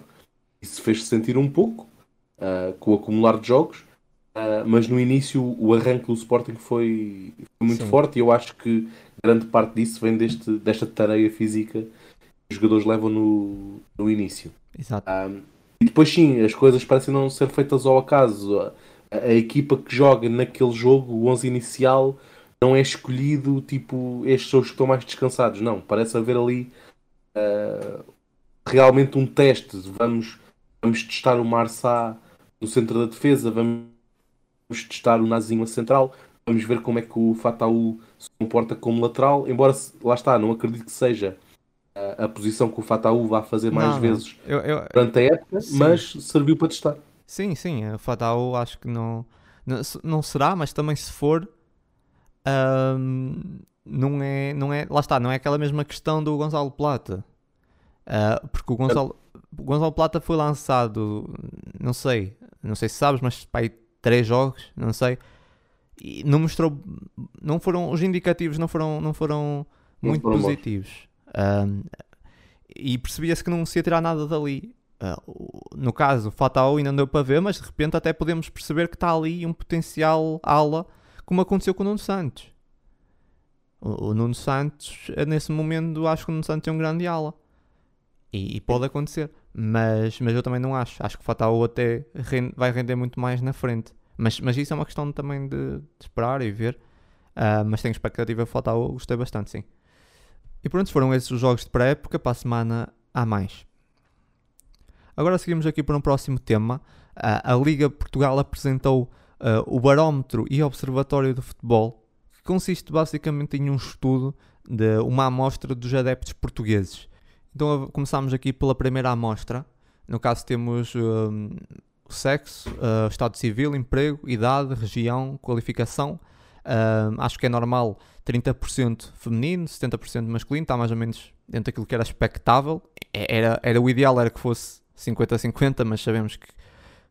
S2: isso fez-se sentir um pouco ah, com o acumular de jogos ah, mas no início o arranque do Sporting foi, foi muito
S1: Sim.
S2: forte e eu acho que grande parte disso vem deste, desta tarefa física que os jogadores levam no, no início
S1: Exato.
S2: um, e depois sim, as coisas parecem não ser feitas ao acaso. A, a equipa que joga naquele jogo, o 11 inicial, não é escolhido tipo estes são os que estão mais descansados. Não, parece haver ali uh, realmente um teste. Vamos, vamos testar o Marçá no centro da defesa, vamos testar o Nazinho a central, vamos ver como é que o Fataú se comporta como lateral. Embora, lá está, não acredito que seja a, a posição que o Fataú vá fazer mais
S1: Não,
S2: vezes
S1: Eu, eu-
S2: durante a época,
S1: Sim.
S2: mas serviu para testar.
S1: sim, sim, o Fatal acho que não, não será, mas também se for, ahm, não, é, não é. Lá está, não é aquela mesma questão do Gonçalo Plata. Ah, porque o Gonçalo, o Gonçalo Plata foi lançado, não sei, não sei se sabes, mas para aí três jogos, não sei. E não mostrou, não foram, os indicativos não foram, não foram
S2: Não
S1: muito
S2: foram
S1: positivos. Ahm, e percebia-se que não se ia tirar nada dali. Ah, no caso, o Fatal ainda não deu para ver, mas de repente até podemos perceber que está ali um potencial ala, como aconteceu com o Nuno Santos. O, o Nuno Santos, nesse momento, acho que o Nuno Santos é um grande ala. E, e pode acontecer. Mas, mas eu também não acho. Acho que o Fatal até ren- vai render muito mais na frente. Mas, mas isso é uma questão também de, de esperar e ver. Ah, mas tenho expectativa o Fatal, gostei bastante, sim. E pronto, foram esses os jogos de pré-época. Para a semana há mais. Agora seguimos aqui para um próximo tema. Ah, a Liga Portugal apresentou ah, o Barómetro e Observatório do Futebol, que consiste basicamente em um estudo de uma amostra dos adeptos portugueses. Então começamos aqui pela primeira amostra. No caso temos hum, o sexo, ah, estado civil, emprego, idade, região, qualificação. Hum, acho que é normal 30% feminino, 70% masculino, está mais ou menos dentro daquilo que era expectável. Era, era o ideal era que fosse 50-50, mas sabemos que,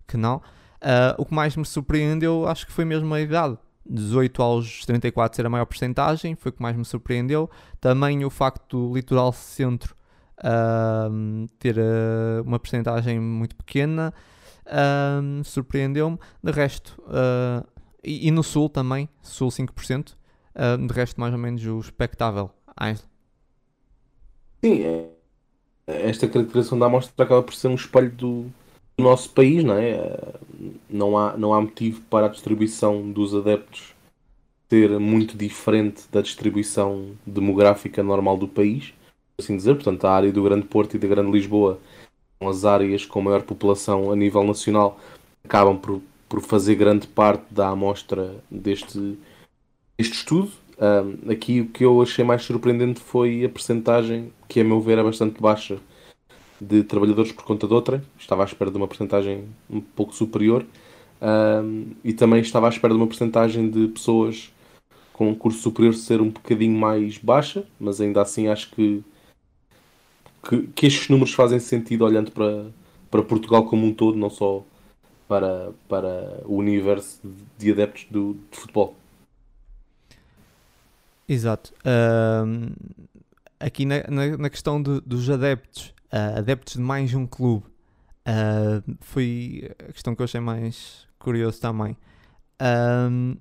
S1: que não. Ah, o que mais me surpreendeu, acho que foi mesmo a idade. 18 aos 34 ser a maior porcentagem, foi o que mais me surpreendeu. Também o facto do litoral centro ahm, ter ah, uma porcentagem muito pequena ahm, surpreendeu-me. De resto, ah, e, e no sul também, sul 5%, ah, de resto mais ou menos o expectável.
S2: Sim, é- esta caracterização da amostra acaba por ser um espelho do, do nosso país, não é? Eh, Não há, não há motivo para a distribuição dos adeptos ser muito diferente da distribuição demográfica normal do país, assim dizer. Portanto, a área do Grande Porto e da Grande Lisboa são as áreas com maior população a nível nacional, acabam por, por fazer grande parte da amostra deste, deste estudo. Um, aqui o que eu achei mais surpreendente foi a percentagem, que a meu ver é bastante baixa, de trabalhadores por conta de outra. Estava à espera de uma percentagem um pouco superior. Um, e também estava à espera de uma percentagem de pessoas com um curso superior ser um bocadinho mais baixa, mas ainda assim acho que, que, que estes números fazem sentido olhando para, para Portugal como um todo, não só para, para o universo de adeptos do, de futebol.
S1: Exato. Ahm, aqui na, na, na questão de- dos adeptos, ah, adeptos de mais um clube, Uh, foi a questão que eu achei mais curioso também. Um,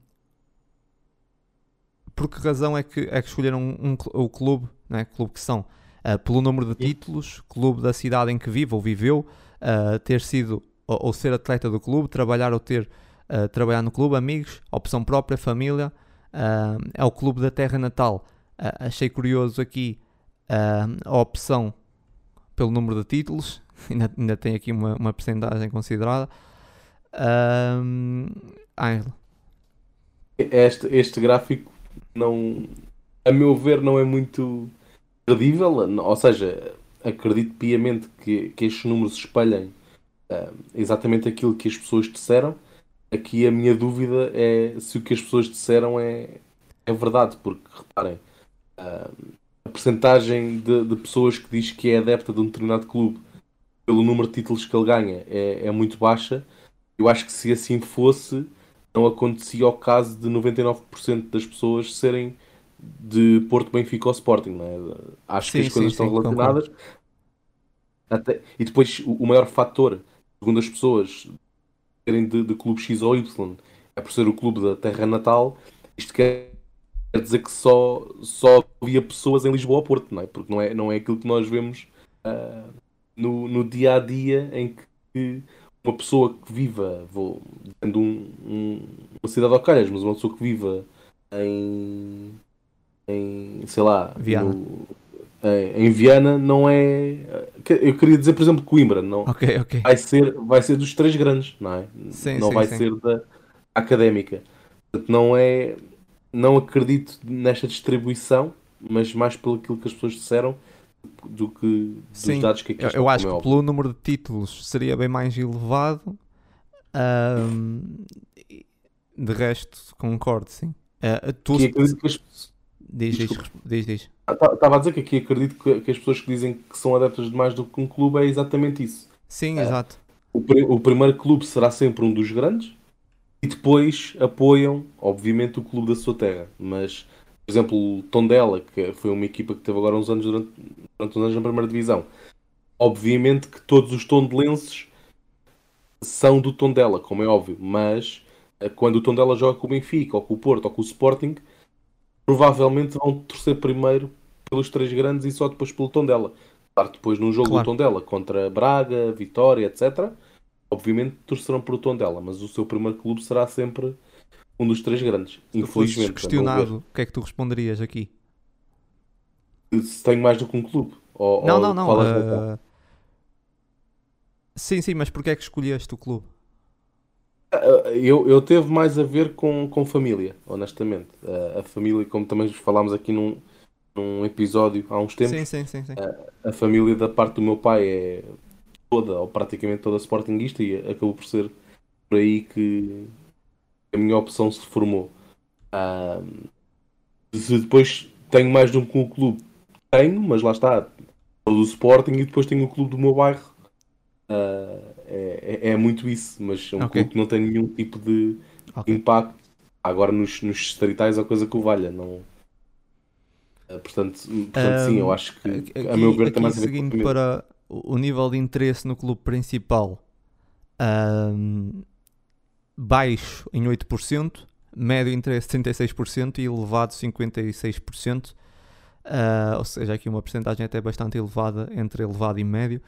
S1: por que razão é que, é que escolheram um, um, o clube, né, clube que são? Uh, pelo número de títulos, clube da cidade em que vive ou viveu, uh, ter sido ou, ou, ser atleta do clube, trabalhar ou ter uh, trabalhar no clube, amigos, opção própria, família, é o clube da terra natal. achei curioso aqui a opção pelo número de títulos, [laughs] ainda, ainda tem aqui uma, uma percentagem considerada. Um,
S2: Este, este gráfico não, a meu ver, não é muito credível, ou seja, acredito piamente que, que estes números espelhem uh, exatamente aquilo que as pessoas disseram. Aqui a minha dúvida é se o que as pessoas disseram é, é verdade, porque reparem, uh, percentagem de, de, pessoas que diz que é adepta de um determinado clube pelo número de títulos que ele ganha é, é muito baixa. Eu acho que se assim fosse, não acontecia o caso de 99% das pessoas serem de Porto Benfica ou Sporting, não é? Acho sim, que as coisas sim, estão sim, relacionadas. Até... E depois o, maior fator, segundo as pessoas, serem de, de clube X ou Y, é por ser o clube da terra natal, isto quer dizer que só, só havia pessoas em Lisboa ou Porto, não é? Porque não é, não é aquilo que nós vemos uh, no, no dia a dia em que uma pessoa que viva, vou dando um, um, uma cidade ao calhas, mas uma pessoa que viva em, em sei lá,
S1: Viana.
S2: No, em, em, Viana não é. Eu queria dizer, por exemplo, Coimbra, não
S1: okay, okay.
S2: Vai, ser, vai ser dos três grandes, não é?
S1: Sim,
S2: não
S1: sim,
S2: vai
S1: sim.
S2: ser da académica. Portanto, não é. Não acredito nesta distribuição, mas mais pelo aquilo que as pessoas disseram do que dos
S1: Sim,
S2: dados que aqui
S1: eu, eu acho que pelo número de títulos seria bem mais elevado. Um, de resto, concordo, sim. Uh, tu,
S2: que acredito que as...
S1: Diz, diz, diz, diz.
S2: Estava ah, a dizer que aqui acredito que, que, as pessoas que dizem que são adeptas de mais do que um clube é exatamente isso.
S1: Sim, uh, exato.
S2: O, o primeiro clube será sempre um dos grandes e depois apoiam, obviamente, o clube da sua terra. Mas por exemplo, o Tondela, que foi uma equipa que teve agora uns anos durante, durante uns anos na primeira divisão. Obviamente que todos os tondelenses são do Tondela, como é óbvio, mas eh, quando o Tondela joga com o Benfica, ou com o Porto, ou com o Sporting, provavelmente vão torcer primeiro pelos três grandes e só depois pelo Tondela. Claro, depois num jogo claro. do Tondela contra Braga, Vitória, etc., obviamente torcerão por o Tondela, mas o seu primeiro clube será sempre um dos três grandes. Se infelizmente.
S1: questionado, o que é que tu responderias aqui?
S2: Se tenho mais do que um clube. Ou,
S1: não,
S2: ou
S1: não, não. Uh... Sim, sim, mas porquê é que escolheste o clube?
S2: Ah, eu, eu teve mais a ver com, com família, honestamente. Uh, a família, como também falámos aqui num, num episódio há uns tempos,
S1: sim, sim, sim.
S2: Uh, a família da parte do meu pai é toda, ou praticamente toda sportinguista e acabou por ser por aí que, a minha opção se formou. Uh, se depois tenho mais de um clube, tenho, mas lá está, o do Sporting e depois tenho o clube do meu bairro. Uh, é, é, é, muito isso, mas é um okay. clube que não tem nenhum tipo de okay. impacto. Agora nos, nos distritais a coisa que o valha, não. Uh, portanto, portanto um, sim, eu acho que
S1: aqui,
S2: a meu ver
S1: aqui, mais seguindo para o nível de interesse no clube principal. Um, baixo em 8%, médio interesse 36% e elevado 56%. Uh, ah, ou seja, aqui uma porcentagem até bastante elevada entre elevado e médio.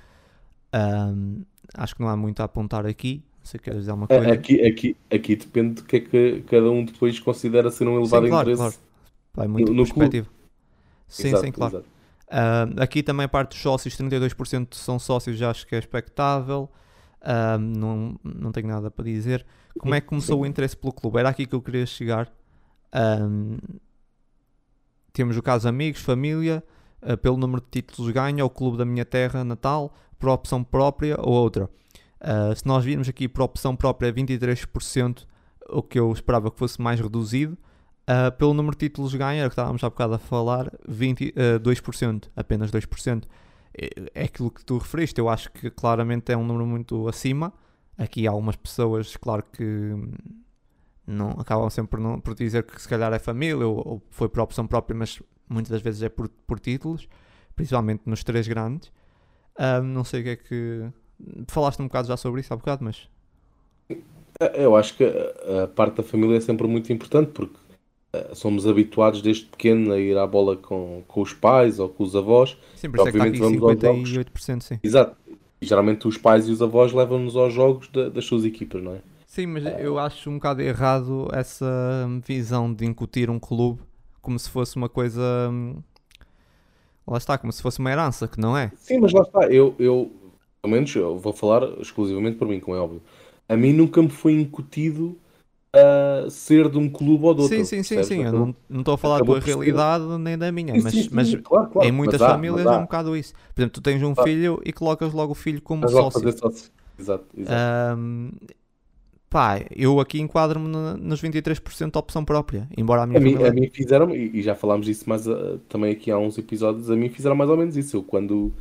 S1: Um, acho que não há muito a apontar aqui. Se queres dizer alguma coisa.
S2: Aqui, aqui, aqui depende do que é que cada um depois considera ser um elevado
S1: sim, claro,
S2: interesse.
S1: Claro. Vai muito no, no perspectiva. Sim, exato, sim, claro. Uh, aqui também a parte dos sócios, 32% são sócios, já acho que é expectável. Uh, não, não tenho nada para dizer. Como é que começou o interesse pelo clube? Era aqui que eu queria chegar. Um, temos o caso amigos, família, uh, pelo número de títulos ganha, o clube da minha terra natal, por opção própria ou outra. Se nós virmos aqui por opção própria 23%, o que eu esperava que fosse mais reduzido, uh, pelo número de títulos ganha, que estávamos há bocado a falar, 20, uh, 2%, apenas 2%. É, é aquilo que tu referiste, eu acho que claramente é um número muito acima Aqui há algumas pessoas, claro que não acabam sempre por, não, por dizer que se calhar é família ou, ou, foi por opção própria, mas muitas das vezes é por, por títulos, principalmente nos três grandes. Um, não sei o que é que Falaste um bocado já sobre isso há bocado, mas.
S2: Eu acho que a parte da família é sempre muito importante porque somos habituados desde pequeno a ir à bola com, com os pais ou com os avós.
S1: Sim, por isso é que está aqui
S2: Obviamente vamos aos jogos.
S1: 58%, sim.
S2: Exato. E geralmente os pais e os avós levam-nos aos jogos da- das suas equipas, não é?
S1: Sim, mas eu acho um bocado errado essa visão de incutir um clube como se fosse uma coisa. hum, Lá está, como se fosse uma herança, que não é.
S2: Sim, mas lá está. Eu, eu, pelo menos, eu vou falar exclusivamente por mim, como é óbvio. A mim nunca me foi incutido ser de um clube ou de outro.
S1: Sim, sim, sim, sim. Eu
S2: Então,
S1: não não estou a falar da tua realidade nem da minha, mas,
S2: sim, sim,
S1: mas
S2: claro, claro,
S1: em muitas
S2: mas há,
S1: famílias é um bocado isso. Por exemplo, tu tens um
S2: Ah.
S1: filho e colocas logo o filho como
S2: Mas
S1: sócio.
S2: sócio. Exato, exato.
S1: Ahm, pá, eu aqui enquadro-me nos 23% de opção própria, embora a minha
S2: A mim, a mim fizeram, e já falámos disso mais ah, também aqui há uns episódios, a mim fizeram mais ou menos isso. Eu, quando,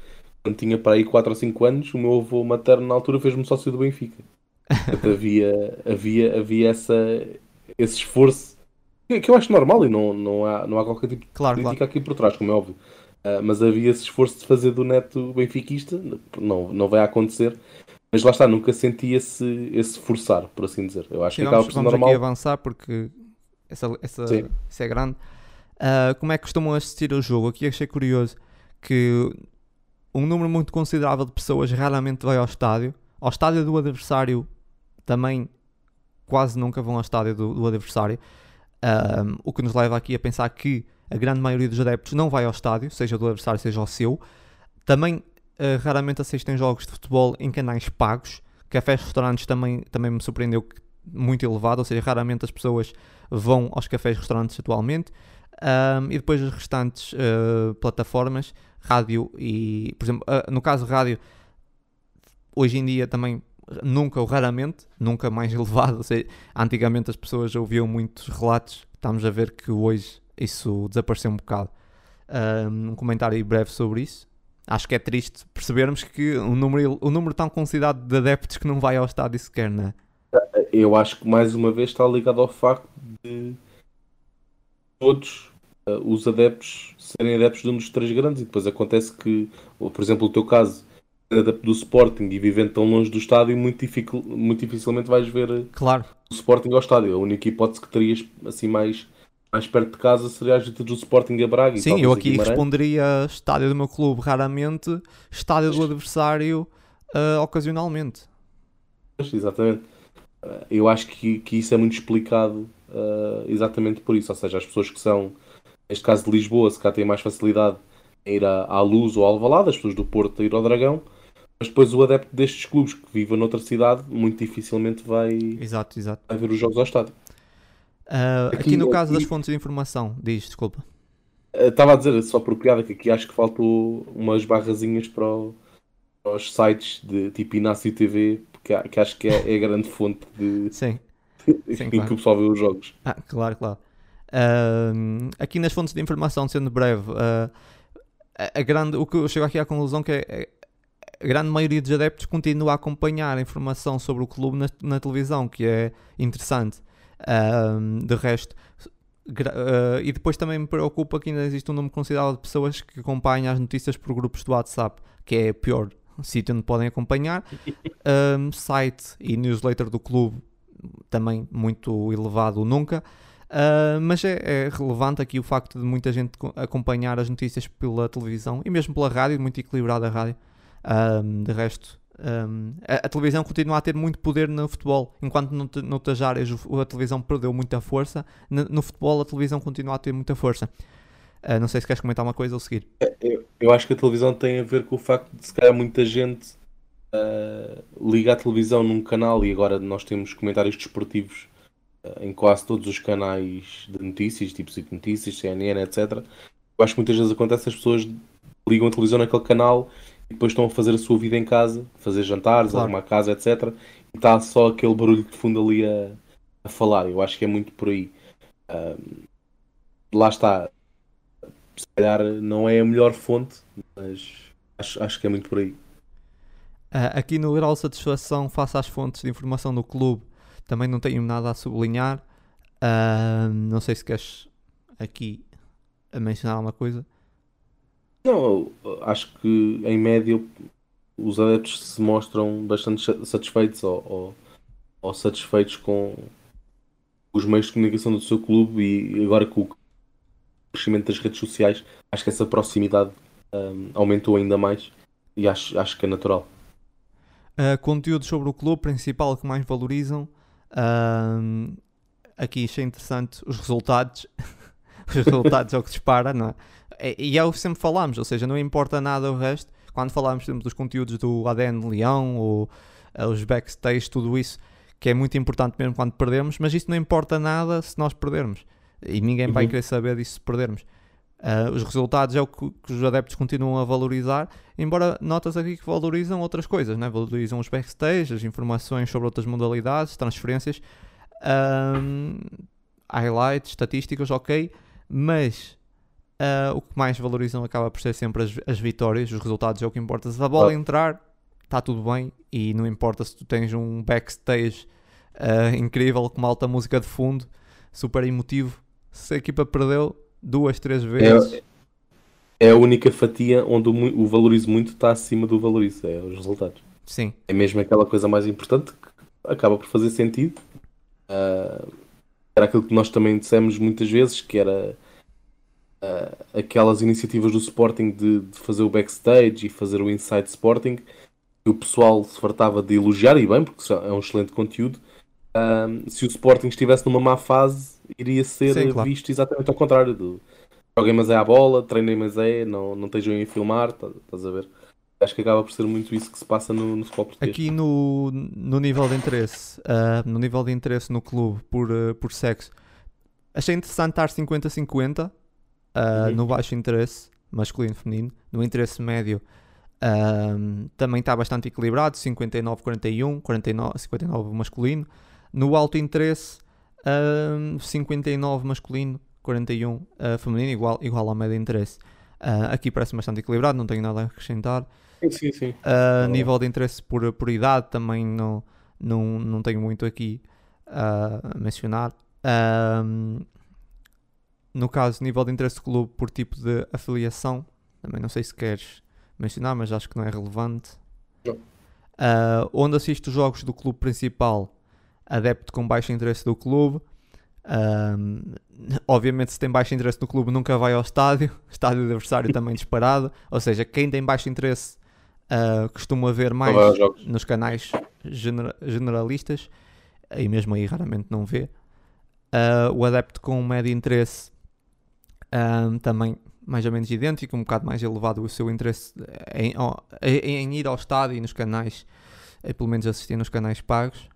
S2: quando tinha para aí 4 ou 5 anos, o meu avô materno na altura fez-me sócio do Benfica. Portanto, havia, havia, havia essa, esse esforço que, que eu acho normal e não, não, há, não há qualquer tipo de
S1: Claro,
S2: crítica
S1: claro.
S2: aqui por trás, como é óbvio. Ah, mas havia esse esforço de fazer do neto benfiquista, não, não vai acontecer. Mas lá está, nunca senti esse, esse forçar, por assim dizer. Eu acho
S1: Sim,
S2: que acaba por ser normal.
S1: aqui avançar porque essa, essa,
S2: Sim.
S1: é grande. Ah, como é que costumam assistir ao jogo? Aqui achei curioso que um número muito considerável de pessoas raramente vai ao estádio. Ao estádio do adversário também quase nunca vão ao estádio do, do adversário. Ah, o que nos leva aqui a pensar que a grande maioria dos adeptos não vai ao estádio, seja do adversário, seja ao seu. Também ah, raramente assistem jogos de futebol em canais pagos. Cafés, restaurantes também, também me surpreendeu que muito elevado, ou seja, raramente as pessoas vão aos cafés e restaurantes atualmente. Ahm, e depois as restantes ah, plataformas, rádio e, por exemplo, ah, no caso rádio, hoje em dia também nunca ou raramente, nunca mais [laughs] elevado. Ou seja, antigamente as pessoas ouviam muitos relatos, estamos a ver que hoje isso desapareceu um bocado. Um comentário breve sobre isso. Acho que é triste percebermos que um número, um número tão considerado de adeptos que não vai ao estádio sequer, não é?
S2: Eu acho que mais uma vez está ligado ao facto de todos eh, os adeptos serem adeptos de um dos três grandes e depois acontece que, por exemplo, o teu caso, do Sporting e vivendo tão longe do estádio, muito, dificil- muito dificilmente vais ver eh,
S1: Claro,
S2: o Sporting ao estádio. A única hipótese que terias assim mais, mais perto de casa seria as visitas do Sporting a Braga.
S1: Sim, eu
S2: a
S1: aqui
S2: Guimarães.
S1: responderia estádio do meu clube raramente, estádio do adversário ah, ocasionalmente.
S2: Exatamente. Eh, Eu acho que, que isso é muito explicado eh, exatamente por isso. Ou seja, as pessoas que são, neste caso de Lisboa, se cá têm mais facilidade ir à, à Luz ou ao Alvalade, as pessoas do Porto a ir ao Dragão, mas depois o adepto destes clubes que vive noutra cidade muito dificilmente vai,
S1: Exato, exato.
S2: vai ver os jogos ao estádio.
S1: Ah, aqui,
S2: Aqui-
S1: no caso das
S2: aqui-
S1: fontes de informação, diz, desculpa.
S2: Eh, Estava a dizer, só por piada, que aqui acho que faltou umas barrazinhas para, o- para os sites de tipo Inácio TV, porque que acho que é, é a grande fonte de,
S1: Sim,
S2: em
S1: Sim,
S2: que
S1: claro.
S2: o pessoal vê os jogos.
S1: ah, claro, claro. Ahm, aqui nas fontes de informação, sendo breve, ah, a, a grande, o que eu chego aqui à conclusão que é, é- a grande maioria dos adeptos continua a acompanhar a informação sobre o clube na, na televisão, que é interessante. Ahm, de resto, ah, e depois também me preocupa que ainda existe um número considerável de pessoas que acompanham as notícias por grupos do WhatsApp, que é pior [laughs] sítio onde podem acompanhar. [laughs] Ahm, site e newsletter do clube também muito elevado nunca. Ah, mas é, é relevante aqui o facto de muita gente co- acompanhar as notícias pela televisão e mesmo pela rádio, muito equilibrada a rádio. Ahm, de resto, ahm, a, a televisão continua a ter muito poder no futebol, enquanto nout- noutras áreas a televisão perdeu muita força, no, no futebol a televisão continua a ter muita força. Ah, não sei se queres comentar uma coisa ou seguir.
S2: Eu, eu acho que a televisão tem a ver com o facto de se calhar muita gente ah, liga a televisão num canal e agora nós temos comentários desportivos ah, em quase todos os canais de notícias, tipo SIC Notícias, CNN, etc. Eu acho que muitas vezes acontece as pessoas ligam a televisão naquele canal e depois estão a fazer a sua vida em casa, fazer jantares,
S1: Claro.
S2: arrumar casa, etc. E está só aquele barulho de fundo ali a, a falar. Eu acho que é muito por aí. Ah, lá está. Se calhar não é a melhor fonte, mas acho, acho que é muito por aí.
S1: Ah, aqui no grau de satisfação face às fontes de informação do clube também não tenho nada a sublinhar. Ah, não sei se queres aqui a mencionar alguma coisa.
S2: Não, acho que em média os adeptos se mostram bastante satisfeitos ou, ou, ou satisfeitos com os meios de comunicação do seu clube e agora com o crescimento das redes sociais, acho que essa proximidade um, aumentou ainda mais e acho, acho que é natural.
S1: Uh, conteúdo sobre o clube principal que mais valorizam. Uh, aqui achei interessante os resultados. [laughs] os resultados é o que dispara, não é? E é o que sempre falámos, ou seja, não importa nada o resto. Quando falámos dos conteúdos do ADN Leão ou uh, os backstage, tudo isso, que é muito importante mesmo quando perdemos, mas isso não importa nada se nós perdermos. E ninguém uhum. vai querer saber disso se perdermos. Uh, os resultados é o que, que, os adeptos continuam a valorizar, embora notas aqui que valorizam outras coisas, né? valorizam os backstage, as informações sobre outras modalidades, transferências, um, highlights, estatísticas, ok, mas uh, o que mais valorizam acaba por ser sempre as, as, vitórias, os resultados é o que importa. Se a bola entrar, está tudo bem e não importa se tu tens um backstage uh, incrível com uma alta música de fundo, super emotivo. Se a equipa perdeu, duas, três vezes.
S2: É, é a única fatia onde o, o valorizo muito está acima do valorizo, é os resultados.
S1: Sim.
S2: É mesmo aquela coisa mais importante que acaba por fazer sentido. Uh, era aquilo que nós também dissemos muitas vezes, que era uh, aquelas iniciativas do Sporting de, de, fazer o backstage e fazer o Inside Sporting, que o pessoal se fartava de elogiar, e bem, porque é um excelente conteúdo. Uh, se o Sporting estivesse numa má fase, iria ser Sim, claro. visto exatamente ao contrário do joguem mas é a bola, treinem mas é, não, não estejam a filmar, tá, estás a ver? Acho que acaba por ser muito isso que se passa no, no futebol português.
S1: Aqui no, no nível de interesse, uh, no nível de interesse no clube por, uh, por sexo, achei interessante estar 50-50 uh, uhum. no baixo interesse, masculino e feminino, no interesse médio também está bastante equilibrado, 59-41, 49, 59 masculino, no alto interesse Uh, 59 masculino, 41 uh, feminino, igual, igual ao médio de interesse. Uh, aqui parece bastante equilibrado, não tenho nada a acrescentar.
S2: Sim, sim, sim.
S1: Uh, nível de interesse por, por idade também não, não, não tenho muito aqui a mencionar. no caso, nível de interesse do clube por tipo de afiliação, também não sei se queres mencionar, mas acho que não é relevante.
S2: Não.
S1: Uh, onde assisto os jogos do clube principal adepto com baixo interesse do clube. Um, obviamente, se tem baixo interesse no clube, nunca vai ao estádio. [laughs] Estádio adversário também disparado. Ou seja, quem tem baixo interesse uh, costuma ver mais nos canais genera generalistas e mesmo aí raramente não vê. Uh, o adepto com médio interesse um, também mais ou menos idêntico, um bocado mais elevado o seu interesse em, em, em ir ao estádio e nos canais, pelo menos assistir nos canais pagos.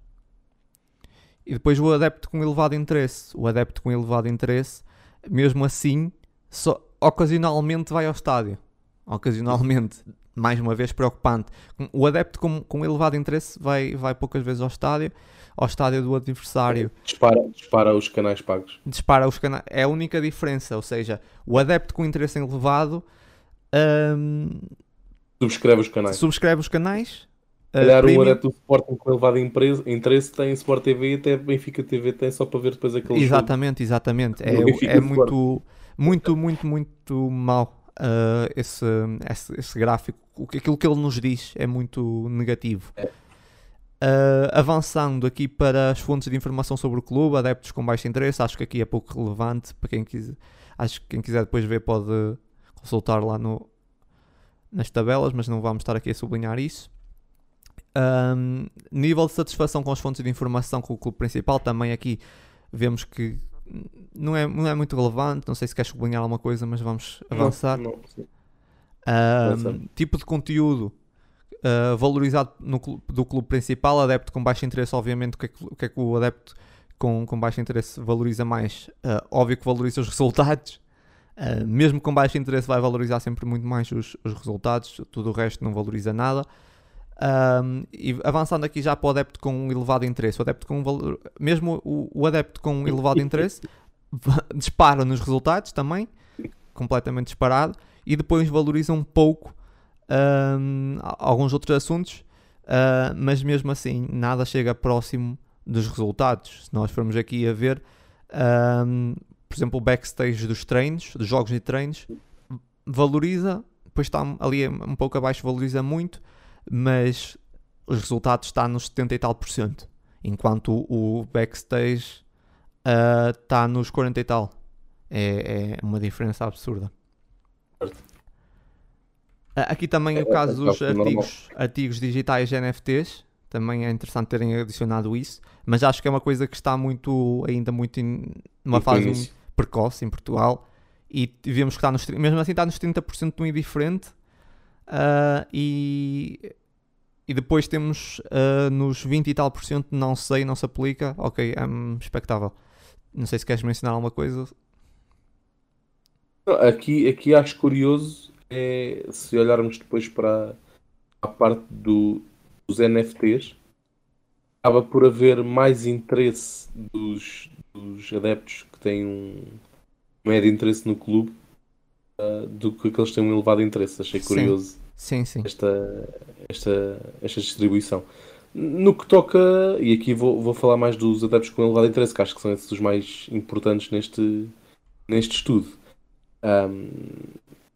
S1: E depois o adepto com elevado interesse. O adepto com elevado interesse, mesmo assim, só ocasionalmente vai ao estádio. Ocasionalmente. [laughs] Mais uma vez preocupante. O adepto com, com elevado interesse vai, vai poucas vezes ao estádio, ao estádio do adversário.
S2: Dispara, dispara os canais pagos.
S1: Dispara os canais. É a única diferença. Ou seja, o adepto com interesse elevado. Um,
S2: subscreve os canais.
S1: Subscreve os canais
S2: calhar uh, o adepto do Sporting com elevado interesse tem Sport TV e até Benfica TV tem só para ver depois aquele
S1: Exatamente,
S2: jogo.
S1: exatamente. É, é muito, muito, muito, muito mau uh, esse, esse, esse, gráfico. Aquilo que ele nos diz é muito negativo. É. Uh, avançando aqui para as fontes de informação sobre o clube, adeptos com baixo interesse, acho que aqui é pouco relevante para quem quiser. Acho que quem quiser depois ver pode consultar lá no, nas tabelas, mas não vamos estar aqui a sublinhar isso. Um, nível de satisfação com as fontes de informação com o clube principal, também aqui vemos que não é, não é muito relevante. Não sei se queres sublinhar alguma coisa, mas vamos avançar. Não, não, um, tipo de conteúdo uh, valorizado no clube, do clube principal, adepto com baixo interesse, obviamente, o que é que o, que é que o adepto com, com baixo interesse valoriza mais? Uh, óbvio que valoriza os [laughs] resultados. Uh, mesmo com baixo interesse, vai valorizar sempre muito mais os, os resultados, tudo o resto não valoriza nada. Um, e avançando aqui já para o adepto com um elevado interesse, o adepto com um valor, mesmo o, o adepto com um elevado interesse [laughs] dispara nos resultados também, completamente disparado, e depois valoriza um pouco um, alguns outros assuntos, uh, mas mesmo assim nada chega próximo dos resultados. Se nós formos aqui a ver, um, por exemplo, o backstage dos treinos, dos jogos e treinos, valoriza, depois está ali um pouco abaixo, valoriza muito mas os resultados estão nos 70 e tal por cento, enquanto o, backstage está uh, nos 40 e tal. É, é uma diferença absurda. Uh, aqui também é, o caso é, dos artigos, artigos digitais NFTs, também é interessante terem adicionado isso, mas acho que é uma coisa que está muito, ainda muito em uma fase precoce em Portugal. E vemos que está nos, mesmo assim está nos 30% de um indiferente uh, e, e depois temos uh, nos 20 e tal por cento não sei, não se aplica, ok, é um, expectável. Não sei se queres mencionar alguma coisa.
S2: Aqui, aqui acho curioso é se olharmos depois para a parte do, dos NFTs, acaba por haver mais interesse dos, dos adeptos que têm um médio interesse no clube uh, do que aqueles que têm um elevado interesse. Achei curioso
S1: sim. Sim, sim.
S2: Esta, esta, esta distribuição. No que toca, e aqui vou, vou falar mais dos adeptos com elevado interesse, que acho que são esses os mais importantes neste, neste estudo. Um,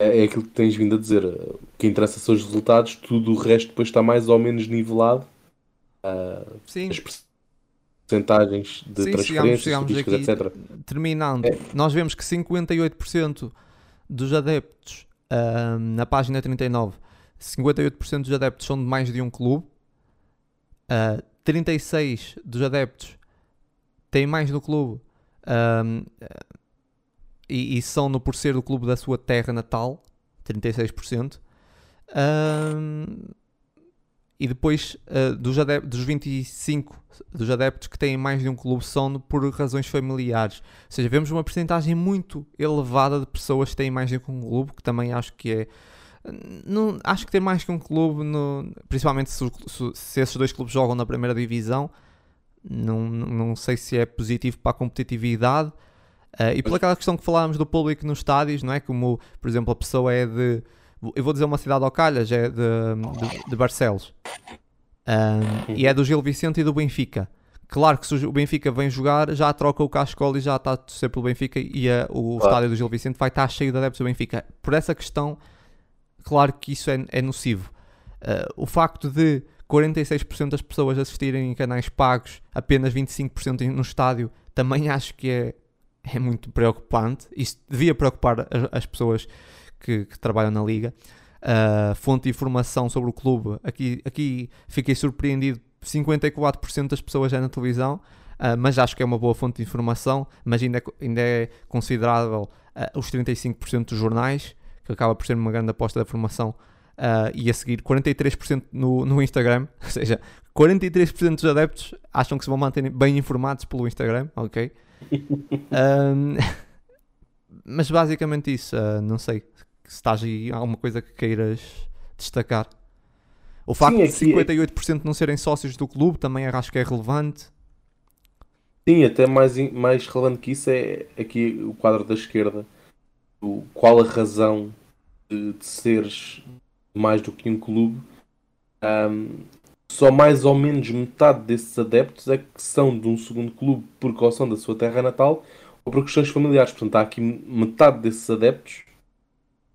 S2: é, é aquilo que tens vindo a dizer. O que interessa são os resultados, tudo o resto depois está mais ou menos nivelado. Uh,
S1: Sim.
S2: As percentagens de sim, transferências, chegamos, etc.
S1: Terminando, é. nós vemos que 58% dos adeptos uh, na página 39, 58% dos adeptos são de mais de um clube, uh, 36% dos adeptos têm mais do clube e, e, são no por ser do clube da sua terra natal, 36%. e depois uh, dos, dos 25 dos adeptos que têm mais de um clube são por razões familiares. Ou seja, vemos uma porcentagem muito elevada de pessoas que têm mais de um clube, que também acho que é. Não, acho que ter mais que um clube, no, principalmente se, se, se, esses dois clubes jogam na primeira divisão, não, não sei se é positivo para a competitividade. Uh, e pela questão que falámos do público nos estádios, não é? Como, por exemplo, a pessoa é de. Eu vou dizer uma cidade ao calhas, é de, de, de Barcelos. Um, e é do Gil Vicente e do Benfica. Claro que se o Benfica vem jogar, já troca o cascol e já está a torcer pelo Benfica e a, o claro. estádio do Gil Vicente vai estar cheio de adeptos do Benfica. Por essa questão, claro que isso é, é nocivo. Uh, o facto de 46% das pessoas assistirem em canais pagos, apenas 25% no estádio, também acho que é é muito preocupante. Isto devia preocupar as, as pessoas que, que, trabalham na liga. Uh, fonte de informação sobre o clube, aqui, aqui fiquei surpreendido. 54% das pessoas é na televisão, uh, mas acho que é uma boa fonte de informação. Mas ainda é, ainda é considerável uh, os 35% dos jornais, que acaba por ser uma grande aposta da formação. Uh, e a seguir 43% no, no Instagram, [laughs] ou seja, 43% dos adeptos acham que se vão manter bem informados pelo Instagram, ok? [laughs] um, [laughs] mas basicamente isso, uh, não sei se estás aí alguma coisa que queiras destacar. O facto Sim, de 58% é... não serem sócios do clube também acho que é relevante.
S2: Sim, até mais, mais relevante que isso é aqui o quadro da esquerda. Qual a razão de, de seres mais do que um clube? Um, só mais ou menos metade desses adeptos é que são de um segundo clube por caução da sua terra natal ou por questões familiares. Portanto, há aqui metade desses adeptos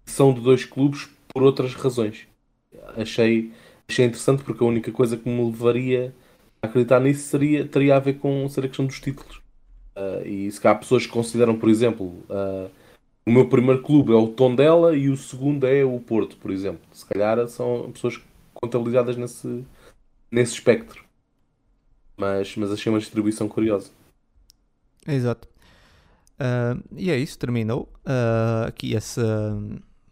S2: que são de dois clubes por outras razões. Achei, achei interessante porque a única coisa que me levaria a acreditar nisso seria, teria a ver com a questão dos títulos. Uh, e se há pessoas que consideram, por exemplo, uh, o meu primeiro clube é o Tondela e o segundo é o Porto, por exemplo. Se calhar são pessoas contabilizadas nesse, nesse espectro. Mas, mas achei uma distribuição curiosa.
S1: Exato. Uh, e é isso, terminou uh, aqui esse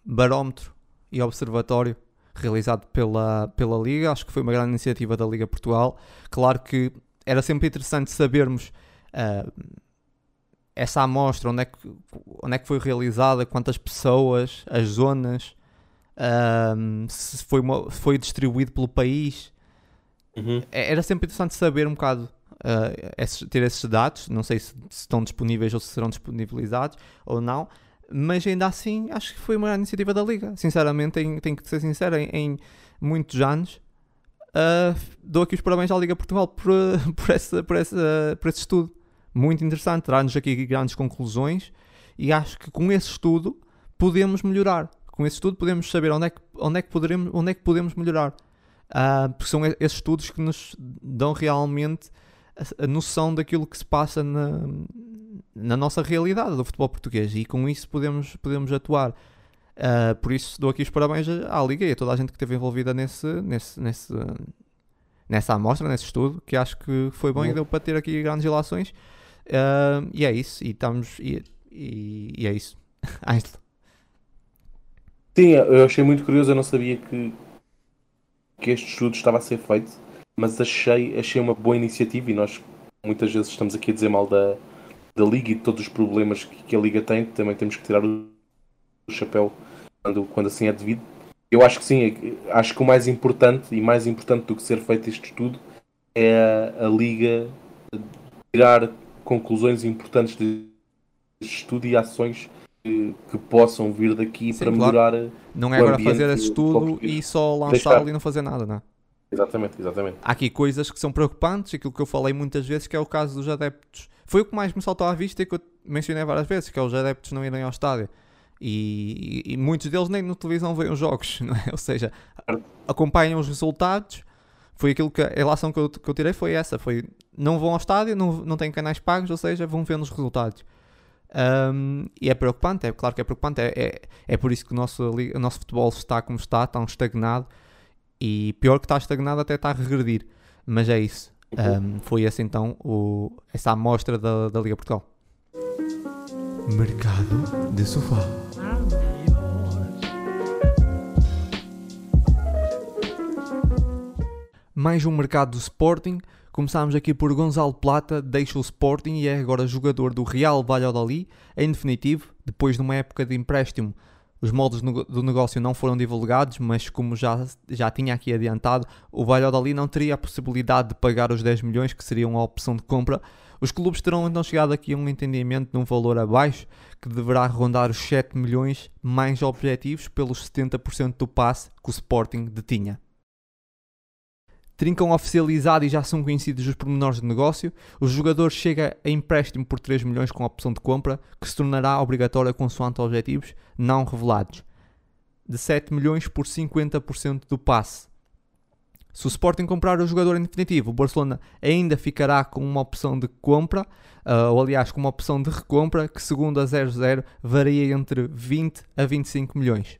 S1: barómetro e observatório realizado pela, pela Liga. Acho que foi uma grande iniciativa da Liga Portugal. Claro que era sempre interessante sabermos uh, essa amostra, onde é, que, onde é que foi realizada, quantas pessoas, as zonas, se foi, uma, foi distribuído pelo país. Uhum. É, era sempre interessante saber um bocado, uh, esses, ter esses dados. Não sei se, se, estão disponíveis ou se serão disponibilizados ou não, mas ainda assim acho que foi uma iniciativa da Liga. Sinceramente, tenho, tenho que ser sincero, em, em muitos anos. Uh, dou aqui os parabéns à Liga Portugal por, [laughs] por, esse, por, esse, por esse estudo. Muito interessante, traz-nos aqui grandes conclusões e acho que com esse estudo podemos melhorar. Com esse estudo podemos saber onde é que, onde é que, poderemos, onde é que podemos melhorar. uh, porque são esses estudos que nos dão realmente a, a noção daquilo que se passa na, na nossa realidade do futebol português e com isso podemos, podemos atuar. Uh, por isso dou aqui os parabéns à Liga e a toda a gente que esteve envolvida nesse, nesse, nesse, nessa amostra, nesse estudo, que acho que foi bom e deu para ter aqui grandes relações. Uh, e é isso, e estamos. E, e, e é isso. [laughs]
S2: Sim, eu achei muito curioso, eu não sabia que, que este estudo estava a ser feito, mas achei, achei uma boa iniciativa e nós muitas vezes estamos aqui a dizer mal da, da Liga e de todos os problemas que, que a Liga tem, também temos que tirar o, o chapéu quando, quando assim é devido. Eu acho que sim, acho que o mais importante e mais importante do que ser feito este estudo é a, a Liga tirar conclusões importantes de estudo e ações que, que possam vir daqui Sim, para claro. melhorar.
S1: Não é agora fazer esse estudo e só lançá-lo e não fazer nada, não é?
S2: Exatamente, exatamente.
S1: Há aqui coisas que são preocupantes, aquilo que eu falei muitas vezes, que é o caso dos adeptos. Foi o que mais me saltou à vista e que eu mencionei várias vezes, que é os adeptos não irem ao estádio. E, e, e muitos deles nem na televisão veem os jogos, [laughs] não é? Ou seja, acompanham os resultados. Foi aquilo que a relação que eu, que eu tirei foi essa, foi não vão ao estádio, não, não têm canais pagos, ou seja, vão vendo os resultados. Um, e é preocupante, é claro que é preocupante. É, é, é por isso que o nosso, o nosso futebol está como está, tão estagnado. E pior que está estagnado, até está a regredir. Mas é isso. Um, foi essa então o, essa amostra da, da Liga Portugal. Mercado de sofá. Mais um mercado do Sporting Começámos aqui por Gonzalo Plata, deixa o Sporting e é agora jogador do Real Valladolid. Em definitivo, depois de uma época de empréstimo, os moldes do negócio não foram divulgados, mas como já, já tinha aqui adiantado, o Valladolid não teria a possibilidade de pagar os 10 milhões, que seriam a opção de compra. Os clubes terão então chegado aqui a um entendimento de um valor abaixo, que deverá rondar os 7 milhões, mais objetivos pelos 70% do passe que o Sporting detinha. Trincão oficializado e já são conhecidos os pormenores de negócio. O jogador chega a empréstimo por 3 milhões com opção de compra, que se tornará obrigatória consoante objetivos não revelados. De 7 milhões por 50% do passe. Se o Sporting comprar o jogador em definitivo, o Barcelona ainda ficará com uma opção de compra, uh, ou aliás, com uma opção de recompra, que segundo a 00 varia entre 20 a 25 milhões.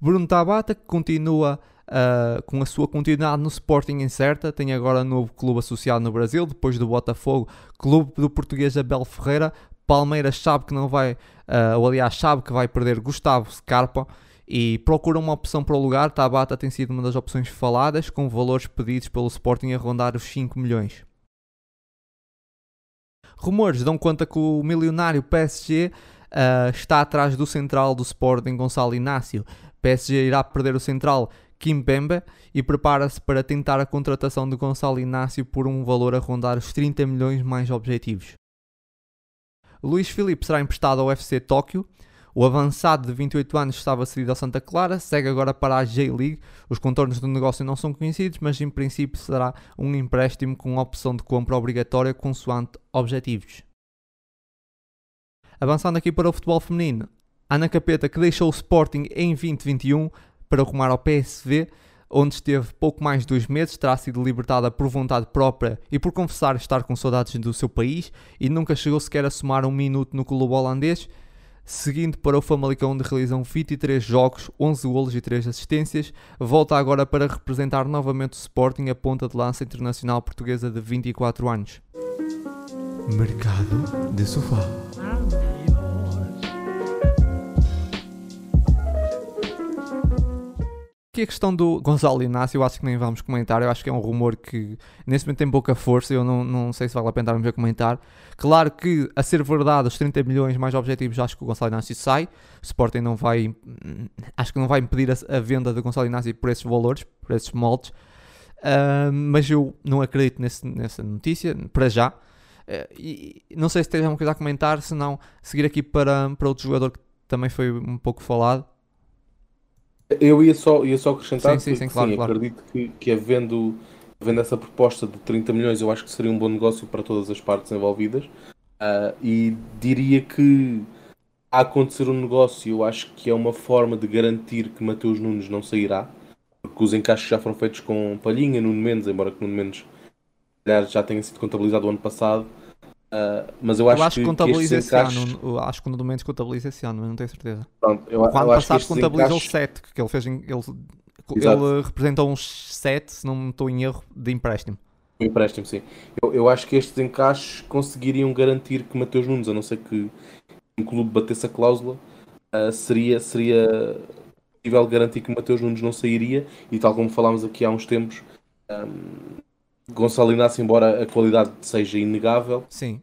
S1: Bruno Tabata, que continua uh, com a sua continuidade no Sporting incerta, tem agora novo clube associado no Brasil, depois do Botafogo, clube do português Abel Ferreira. Palmeiras sabe que não vai, uh, ou aliás, sabe que vai perder Gustavo Scarpa e procura uma opção para o lugar. Tabata tem sido uma das opções faladas, com valores pedidos pelo Sporting a rondar os 5 milhões. Rumores dão conta que o milionário PSG uh, ah, está atrás do central do Sporting Gonçalo Inácio. PSG irá perder o central Kimpembe e prepara-se para tentar a contratação de Gonçalo Inácio por um valor a rondar os 30 milhões mais objetivos. Luís Filipe será emprestado ao FC Tóquio. O avançado de 28 anos estava cedido ao Santa Clara, segue agora para a J-League. Os contornos do negócio não são conhecidos, mas em princípio será um empréstimo com opção de compra obrigatória consoante objetivos. Avançando aqui para o futebol feminino, Ana Capeta, que deixou o Sporting em 2021, para rumar ao PSV, onde esteve pouco mais de dois meses, terá sido libertada por vontade própria e por confessar estar com saudades do seu país e nunca chegou sequer a somar um minuto no clube holandês, seguindo para o Famalicão onde realizam 23 jogos, 11 golos e 3 assistências, volta agora para representar novamente o Sporting a ponta de lança internacional portuguesa de 24 anos. Mercado de sofá. Que a questão do Gonçalo Inácio, eu acho que nem vamos comentar. Eu acho que é um rumor que nesse momento tem pouca força. Eu não, não sei se vale a pena estarmos a comentar. Claro que, a ser verdade, os 30 milhões mais objetivos, acho que o Gonçalo Inácio sai. O Sporting não vai, acho que não vai impedir a, a venda do Gonçalo Inácio por esses valores, por esses moldes. Uh, mas eu não acredito nesse, nessa notícia, para já. Uh, e não sei se tem alguma coisa a comentar, se não, seguir aqui para, para outro jogador que também foi um pouco falado.
S2: Eu ia só, ia só acrescentar sim, sim, sim, claro, sim claro. acredito que, que havendo, havendo essa proposta de 30 milhões, eu acho que seria um bom negócio para todas as partes envolvidas. Uh, e diria que a acontecer um negócio, eu acho que é uma forma de garantir que Mateus Nunes não sairá, porque os encaixes já foram feitos com Palhinha, Nuno Mendes, embora que Nuno Mendes já tenha sido contabilizado o ano passado. Uh, mas eu acho,
S1: eu acho
S2: que,
S1: contabiliza
S2: esse
S1: ano. Eu acho que o Mendes contabiliza esse ano, mas não tenho certeza.
S2: Pronto, eu,
S1: Quando
S2: eu
S1: passado contabilizou
S2: encaixes...
S1: 7, que ele fez. Ele, ele representou uns 7, se não estou em erro, de empréstimo.
S2: Um empréstimo, sim. Eu, eu acho que estes encaixes conseguiriam garantir que Mateus Nunes, a não ser que um clube batesse a cláusula, uh, seria, seria possível garantir que Mateus Nunes não sairia e tal como falámos aqui há uns tempos, um, Gonçalo Inácio, embora a qualidade seja inegável,
S1: Sim.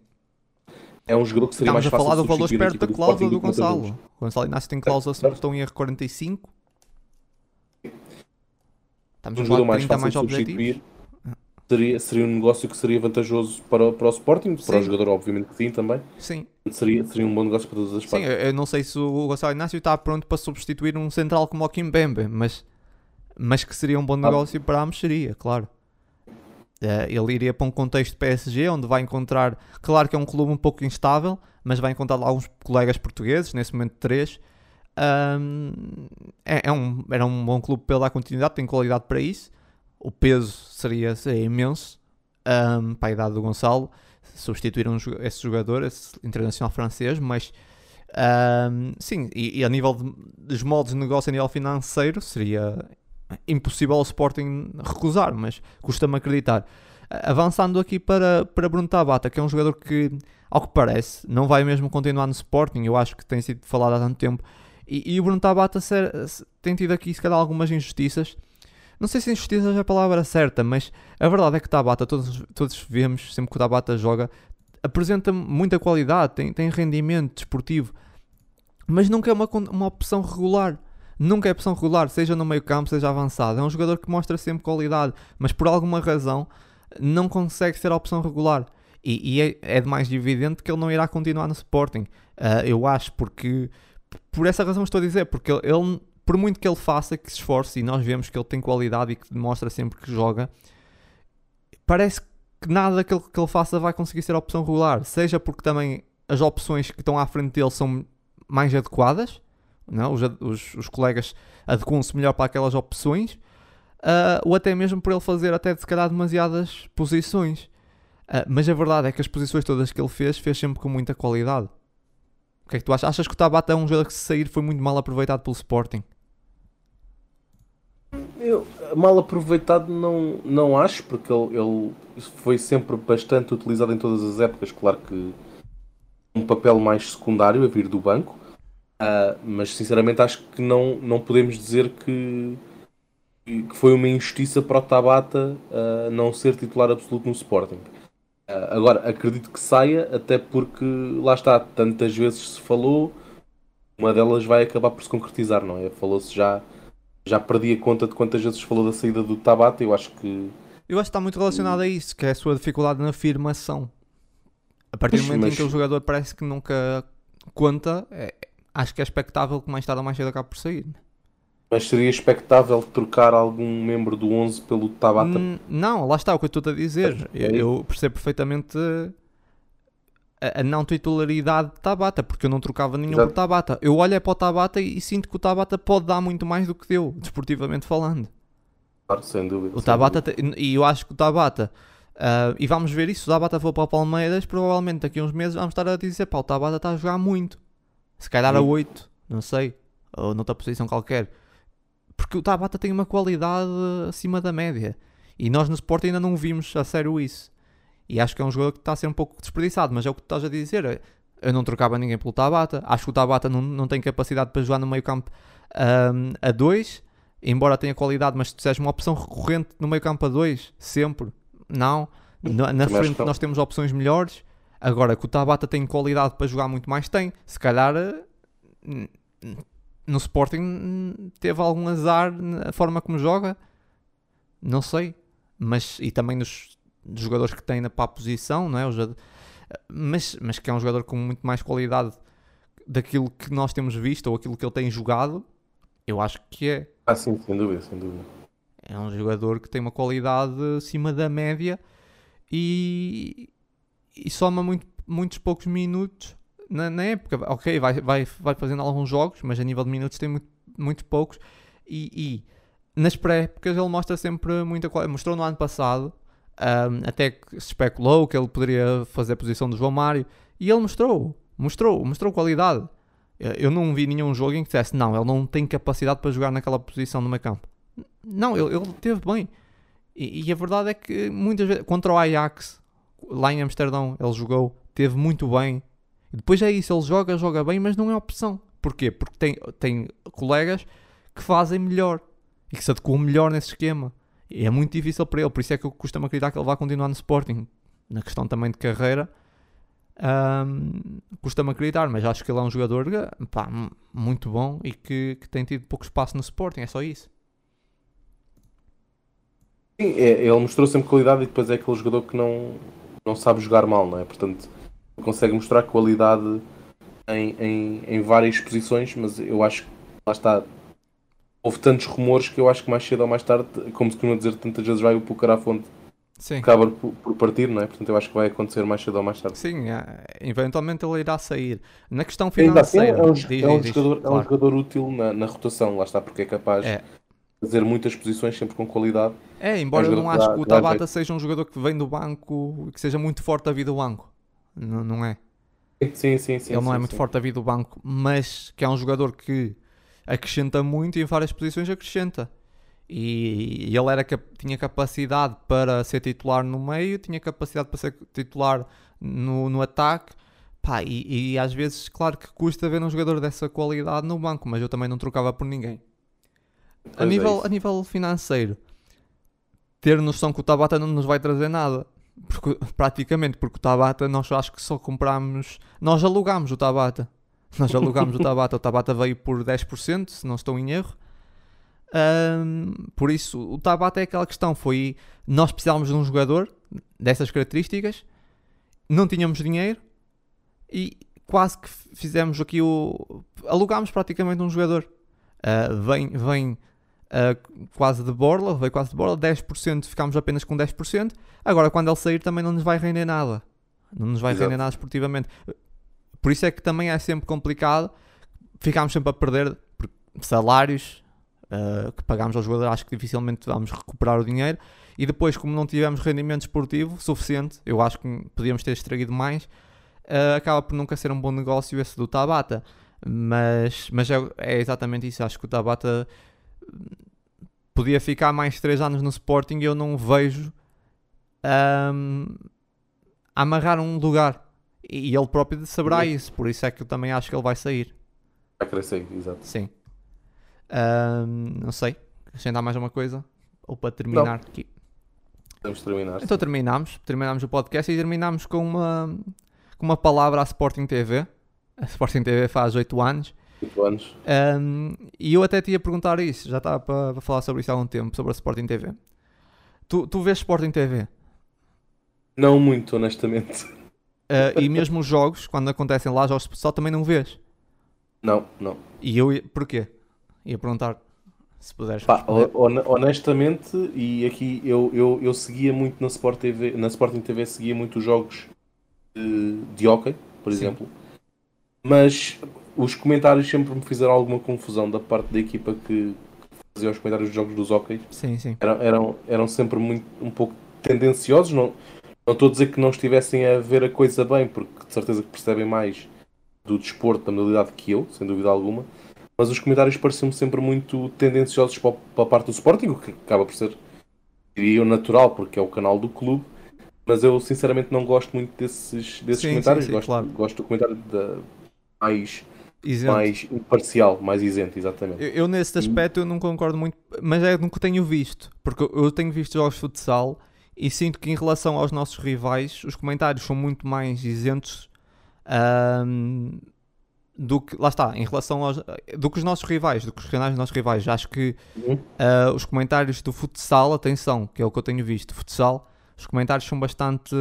S2: é um jogador que seria
S1: Estamos
S2: mais fácil
S1: a falar do valor perto da
S2: do
S1: cláusula do
S2: Mateus
S1: Gonçalo. O Gonçalo Inácio tem cláusula, se não estou em erro, 45. Estamos
S2: Um
S1: a
S2: jogador mais
S1: de 30
S2: fácil
S1: mais
S2: de substituir seria, seria um negócio que seria vantajoso para, para o Sporting, para
S1: Sim.
S2: o jogador obviamente que sim também,
S1: Sim,
S2: seria, seria um bom negócio para todas as
S1: sim
S2: partes.
S1: eu, eu não sei se o Gonçalo Inácio está pronto para substituir um central como o Kimbembe, mas, mas que seria um bom negócio para ambos, seria, claro. Eh, ele iria para um contexto PSG onde vai encontrar, claro que é um clube um pouco instável, mas vai encontrar lá alguns colegas portugueses, nesse momento três. Ahm, é, é um, era um bom clube dar continuidade, tem qualidade para isso. O peso seria, seria imenso ahm, para a idade do Gonçalo substituir um, jo- esse jogador, esse internacional francês, mas sim, e, e a nível de- dos modos de negócio a nível financeiro seria impossível ao Sporting recusar, mas custa-me acreditar. Avançando aqui para, para Bruno Tabata, que é um jogador que, ao que parece, não vai mesmo continuar no Sporting, eu acho que tem sido falado há tanto tempo, e, e o Bruno Tabata ser- se- tem tido aqui, se calhar, algumas injustiças. Não sei se injustiças é a palavra certa, mas a verdade é que Tabata, todos, todos vemos, sempre que o Tabata joga, apresenta muita qualidade, tem, tem rendimento desportivo, mas nunca é uma, uma opção regular. Nunca é opção regular, seja no meio campo, seja avançado. É um jogador que mostra sempre qualidade, mas por alguma razão não consegue ser a opção regular. E, e é, é de mais evidente que ele não irá continuar no Sporting. Ah, eu acho, porque por essa razão estou a dizer, porque ele, ele, por muito que ele faça, que se esforce, e nós vemos que ele tem qualidade e que demonstra sempre que joga, parece que nada que ele, que ele faça vai conseguir ser a opção regular. Seja porque também as opções que estão à frente dele são mais adequadas, não? Os, ad- os, os colegas adequam-se melhor para aquelas opções, ah, ou até mesmo por ele fazer até se calhar demasiadas posições. Ah, mas a verdade é que as posições todas que ele fez, fez sempre com muita qualidade. O que é que tu achas? Achas que o Tabata é um jogador que se sair foi muito mal aproveitado pelo Sporting?
S2: Eu, mal aproveitado não, não acho, porque ele, ele foi sempre bastante utilizado em todas as épocas. Claro que um papel mais secundário a vir do banco, ah, mas sinceramente acho que não, não podemos dizer que, que foi uma injustiça para o Tabata ah, não ser titular absoluto no Sporting. Ah, agora, acredito que saia, até porque lá está, tantas vezes se falou, uma delas vai acabar por se concretizar, não é? Falou-se já já perdi a conta de quantas vezes falou da saída do Tabata. Eu acho que
S1: Eu acho que está muito relacionado a isso, que é a sua dificuldade na afirmação. A partir do momento em
S2: mas-
S1: que o jogador parece que nunca conta, é- acho que é expectável que mais tarde ou mais cedo acabe por sair.
S2: mas seria expectável trocar algum membro do 11 pelo Tabata.
S1: Hum, não, lá está o que eu estou a dizer.
S2: É
S1: Eu, percebo perfeitamente a, a não titularidade de Tabata, porque eu não trocava nenhum
S2: Exato.
S1: por Tabata. Eu olho para o Tabata e, e sinto que o Tabata pode dar muito mais do que deu, desportivamente falando.
S2: Claro, sem dúvida.
S1: O
S2: sem
S1: Tabata,
S2: dúvida.
S1: e eu acho que o Tabata, ah, e vamos ver isso, se o Tabata for para o Palmeiras, provavelmente daqui a uns meses vamos estar a dizer, pá, o Tabata está a jogar muito. Se calhar a
S2: Hum.
S1: 8, não sei, ou noutra posição qualquer. Porque o Tabata tem uma qualidade acima da média. E nós no Sport ainda não vimos a sério isso. E acho que é um jogador que está a ser um pouco desperdiçado, mas é o que tu estás a dizer. Eu não trocava ninguém pelo Tabata. Acho que o Tabata não, não tem capacidade para jogar no meio campo ahm, a 2, embora tenha qualidade, mas se tu sejas uma opção recorrente no meio campo a 2, sempre, não. Na, na
S2: acho
S1: frente nós temos opções melhores. Agora que o Tabata tem qualidade para jogar muito mais, tem. Se calhar eh, no Sporting teve algum azar na forma como joga, não sei. Mas e também nos, jogadores que tem na para a posição, não é? Mas, mas que é um jogador com muito mais qualidade daquilo que nós temos visto ou aquilo que ele tem jogado, eu acho que é.
S2: Ah, sim, sem dúvida, sem dúvida.
S1: É um jogador que tem uma qualidade acima da média e, e soma muito, muitos poucos minutos na, na época. Ok, vai, vai, vai fazendo alguns jogos, mas a nível de minutos tem muito, muito poucos. E, e nas pré-épocas ele mostra sempre muita coisa. Mostrou no ano passado, um, até que se especulou que ele poderia fazer a posição do João Mário, e ele mostrou, mostrou, mostrou qualidade. Eu não vi nenhum jogo em que dissesse, não, ele não tem capacidade para jogar naquela posição no meio campo. Não, ele, ele teve bem. E, e, a verdade é que muitas vezes, contra o Ajax, lá em Amsterdão, ele jogou, teve muito bem. E depois é isso, ele joga, joga bem, mas não é opção. Porquê? Porque tem, tem colegas que fazem melhor e que se adequam melhor nesse esquema. E é muito difícil para ele, por isso é que eu costumo acreditar que ele vai continuar no Sporting. Na questão também de carreira, um, custa-me acreditar, mas acho que ele é um jogador pá, muito bom e que, que, tem tido pouco espaço no Sporting, é só isso.
S2: Sim, é, ele mostrou sempre qualidade e depois é aquele jogador que não, não sabe jogar mal, não é? Portanto, consegue mostrar qualidade em, em, em várias posições, mas eu acho que lá está. Houve tantos rumores que eu acho que mais cedo ou mais tarde, como se costuma dizer tantas vezes, vai o Pucar à fonte Sim. acaba por, por, partir, não é? Portanto, eu acho que vai acontecer mais cedo ou mais tarde.
S1: Sim, é, eventualmente ele irá sair. Na questão financeira,
S2: é, um, diz, é, um, diz, jogador, diz, é um jogador útil na, na, rotação, lá está, porque é capaz é. Fazer muitas posições sempre com qualidade.
S1: É, embora eu não acho que o Tabata seja um jogador que vem do banco e que seja muito forte a vida do banco. Não, não é?
S2: Sim, sim, sim.
S1: Ele não
S2: sim,
S1: é muito
S2: sim.
S1: forte a vida do banco, mas que é um jogador que acrescenta muito e em várias posições acrescenta. E, e ele era, tinha capacidade para ser titular no meio, tinha capacidade para ser titular no, no ataque. Pá, e, e, às vezes, claro que custa ver um jogador dessa qualidade no banco, mas eu também não trocava por ninguém. A nível, é a nível financeiro, ter noção que o Tabata não nos vai trazer nada. Porque, praticamente, porque o Tabata nós acho que só comprámos. Nós alugámos o Tabata. Nós alugámos o Tabata. O Tabata veio por 10%, se não estou em erro. Um, por isso, o Tabata é aquela questão. Foi nós precisávamos de um jogador dessas características, não tínhamos dinheiro e quase que fizemos aqui o. alugámos praticamente um jogador. Uh, vem vem uh, quase de borla, veio quase de borla, 10% ficámos apenas com 10%. Agora, quando ele sair, também não nos vai render nada. Não nos vai Exato. render nada esportivamente. Por isso é que também é sempre complicado. Ficámos sempre a perder salários, uh, que pagámos ao jogador, acho que dificilmente vamos recuperar o dinheiro. E depois, como não tivemos rendimento esportivo suficiente, eu acho que podíamos ter extraído mais, uh, acaba por nunca ser um bom negócio esse do Tabata. Mas, mas é, é exatamente isso. Acho que o Tabata podia ficar mais 3 anos no Sporting e eu não vejo um, amarrar um lugar. E ele próprio saberá isso, por isso é que eu também acho que ele vai sair.
S2: Vai crescer, exato.
S1: Sim. Um, não sei. Acrescentar mais uma coisa? Ou para terminar não. aqui?
S2: Podemos terminar.
S1: Então terminamos. Terminamos o podcast e terminamos com uma, com uma palavra à Sporting TV. A Sporting TV faz 8 anos.
S2: 8 anos.
S1: Um, e eu até te ia perguntar isso. Já estava para, falar sobre isso há algum tempo, sobre a Sporting TV. Tu, tu vês Sporting TV?
S2: Não muito, honestamente.
S1: Uh, e mesmo os jogos, quando acontecem lá, jogos futsal, também não vês?
S2: Não, não.
S1: E eu, porquê? Ia perguntar se puderes.
S2: Pá, honestamente, e aqui eu, eu, eu seguia muito na Sport TV, na Sporting TV seguia muito os jogos de, de hockey, por Sim. exemplo. Mas os comentários sempre me fizeram alguma confusão da parte da equipa que fazia os comentários dos jogos dos hockey.
S1: Sim, sim.
S2: Eram, eram, eram sempre muito, um pouco tendenciosos. Não, não estou a dizer que não estivessem a ver a coisa bem, porque de certeza que percebem mais do desporto, da modalidade que eu, sem dúvida alguma mas os comentários pareciam-me sempre muito tendenciosos para, a parte do Sporting, o que acaba por ser, diria eu, natural, porque é o canal do clube. Mas eu sinceramente não gosto muito desses, desses sim, comentários. Sim, sim, gosto, claro. gosto do comentário da, mais, mais imparcial, mais isento, exatamente.
S1: Eu, eu, nesse aspecto eu não concordo muito, mas é no que tenho visto, porque eu tenho visto jogos de futsal e sinto que em relação aos nossos rivais os comentários são muito mais isentos. Um, do que, lá está, em relação aos, do que os nossos rivais, do que os canais dos nossos rivais. Acho que uh, os comentários do futsal, atenção, que é o que eu tenho visto, futsal, os comentários são bastante,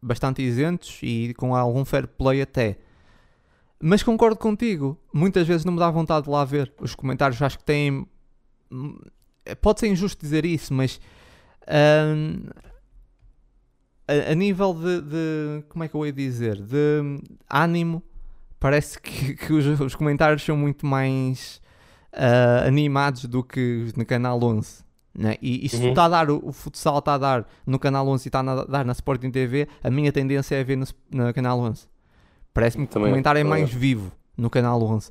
S1: bastante isentos e com algum fair play até. Mas concordo contigo, muitas vezes não me dá vontade de lá ver. Os comentários acho que têm. Hum, pode ser injusto dizer isso, mas. Um, a, a, nível de, de, Como é que eu ia dizer? De ânimo parece que, [laughs] que os, os, comentários são muito mais uh, animados do que no Canal 11. Né? E, e se
S2: Uhum.
S1: está a dar, o, o futsal está a dar no Canal 11 e está a dar na Sporting TV, a minha tendência é ver no, no Canal 11. Parece-me que o comentário é mais vivo no Canal 11.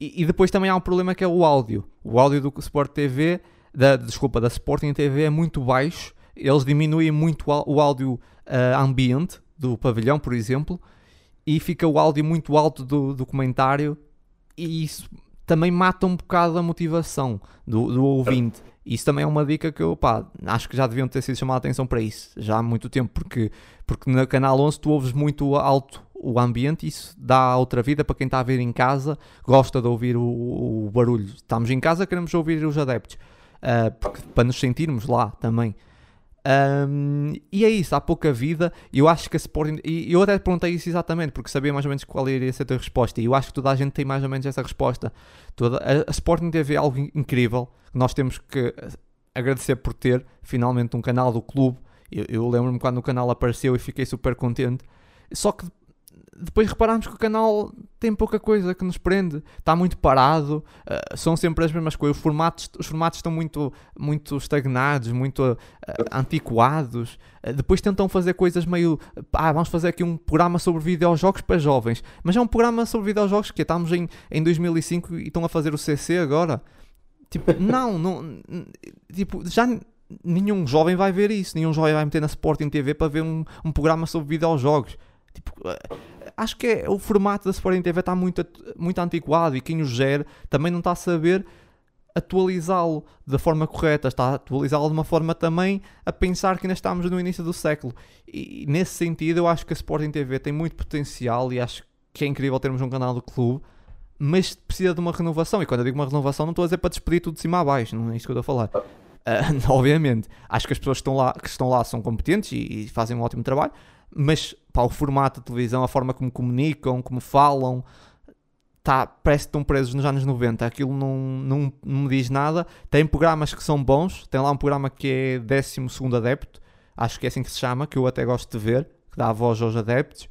S1: E, e depois também há um problema que é o áudio. O áudio do Sport TV, da, desculpa, da Sporting TV é muito baixo. Eles diminuem muito o, áudio ah, ambiente do pavilhão, por exemplo, e fica o áudio muito alto do, do comentário. E isso também mata um bocado a motivação do, do ouvinte. Isso também é uma dica que eu, pá, acho que já deviam ter sido chamada a atenção para isso, já há muito tempo, porque, porque no Canal 11 tu ouves muito alto o ambiente isso dá outra vida para quem está a ver em casa, gosta de ouvir o, o barulho. Estamos em casa, queremos ouvir os adeptos, ah, porque- para nos sentirmos lá também. Ahm, e é isso, há pouca vida. Eu acho que a Sporting. E eu até perguntei isso exatamente, porque sabia mais ou menos qual iria ser a tua resposta. E eu acho que toda a gente tem mais ou menos essa resposta. Toda, a, a Sporting TV é algo in- incrível nós temos que agradecer por ter finalmente um canal do clube. Eu, eu lembro-me quando o canal apareceu e fiquei super contente. Só que depois reparámos que o canal tem pouca coisa que nos prende, está muito parado, ah, são sempre as mesmas coisas, os formatos, os formatos estão muito, muito estagnados, muito ah, antiquados. Ah, depois tentam fazer coisas meio. Ah, vamos fazer aqui um programa sobre videojogos para jovens, mas é um programa sobre videojogos que estamos em, em 2005 e estão a fazer o CC agora. Tipo, [laughs] não, não, tipo, já nenhum jovem vai ver isso, nenhum jovem vai meter na Sporting TV para ver um, um programa sobre videojogos. Eh, acho que é, o formato da Sporting TV está muito, muito antiquado e quem o gera também não está a saber atualizá-lo da forma correta, está a atualizá-lo de uma forma também a pensar que ainda estamos no início do século. E nesse sentido, eu acho que a Sporting TV tem muito potencial e acho que é incrível termos um canal do clube, mas precisa de uma renovação. E quando eu digo uma renovação, não estou a dizer para despedir tudo de cima a baixo, não é isso que eu estou a falar. Ah, [laughs] obviamente, acho que as pessoas que estão lá, que estão lá são competentes e, e fazem um ótimo trabalho, mas pá, o formato da televisão, a forma como comunicam, como falam, tá, parece que estão presos nos anos 90. Aquilo não, não, não me diz nada. Tem programas que são bons, tem lá um programa que é 12 Adepto, acho que é assim que se chama, que eu até gosto de ver, que dá a voz aos adeptos,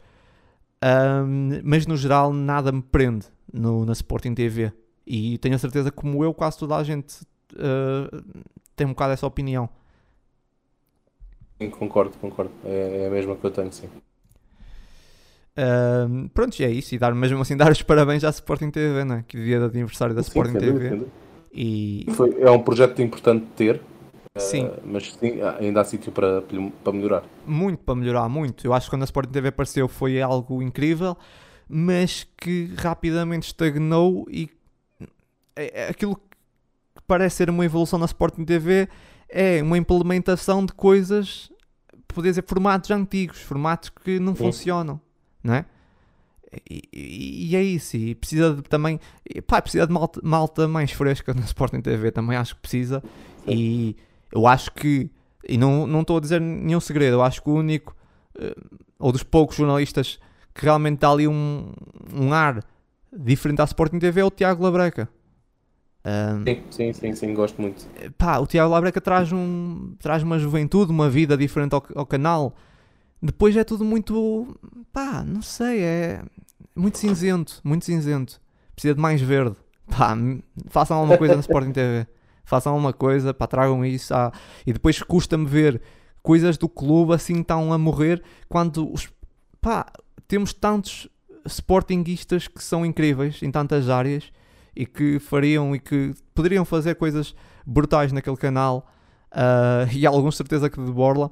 S1: Ahm, mas no geral nada me prende no, na Sporting TV. E tenho a certeza, como eu, quase toda a gente ah, tem um bocado essa opinião.
S2: Sim, concordo, concordo. É, é a mesma que eu tenho, sim.
S1: Ahm, pronto, e é isso. E dar, mesmo assim, [laughs] dar os parabéns à Sporting TV, né? que dia de aniversário da
S2: Sim,
S1: Sporting TV.
S2: dúvida.
S1: E
S2: Foi- é um projeto importante de ter,
S1: sim,
S2: eh, mas sim, ainda há sítio para, para melhorar.
S1: muito para melhorar, muito. Eu acho que quando a Sporting TV apareceu foi algo incrível, mas que rapidamente estagnou e é- é aquilo que parece ser uma evolução na Sporting TV é uma implementação de coisas, poder dizer, formatos antigos, formatos que não
S2: Sim.
S1: funcionam, não é? E, e- e é isso, e precisa de, também, pá, precisa de malta, malta mais fresca na Sporting TV, também acho que precisa, e eu acho que, e não não estou a dizer nenhum segredo, eu acho que o único, eh, ou dos poucos jornalistas que realmente dá ali um, um ar diferente à Sporting TV é o Tiago Labreca.
S2: Sim, sim, sim, sim, gosto muito.
S1: pá, o Tiago Labreca traz, um, traz uma juventude, uma vida diferente ao, ao canal. Depois é tudo muito, pá, não sei, é muito cinzento, muito cinzento. Precisa de mais verde. Pá, façam alguma coisa na [laughs] Sporting TV. Façam alguma coisa, pá, tragam isso. ah, E depois custa-me ver coisas do clube assim estão a morrer quando os, pá, temos tantos sportinguistas que são incríveis em tantas áreas e que fariam e que poderiam fazer coisas brutais naquele canal ah, [laughs] e alguns certeza que de Borla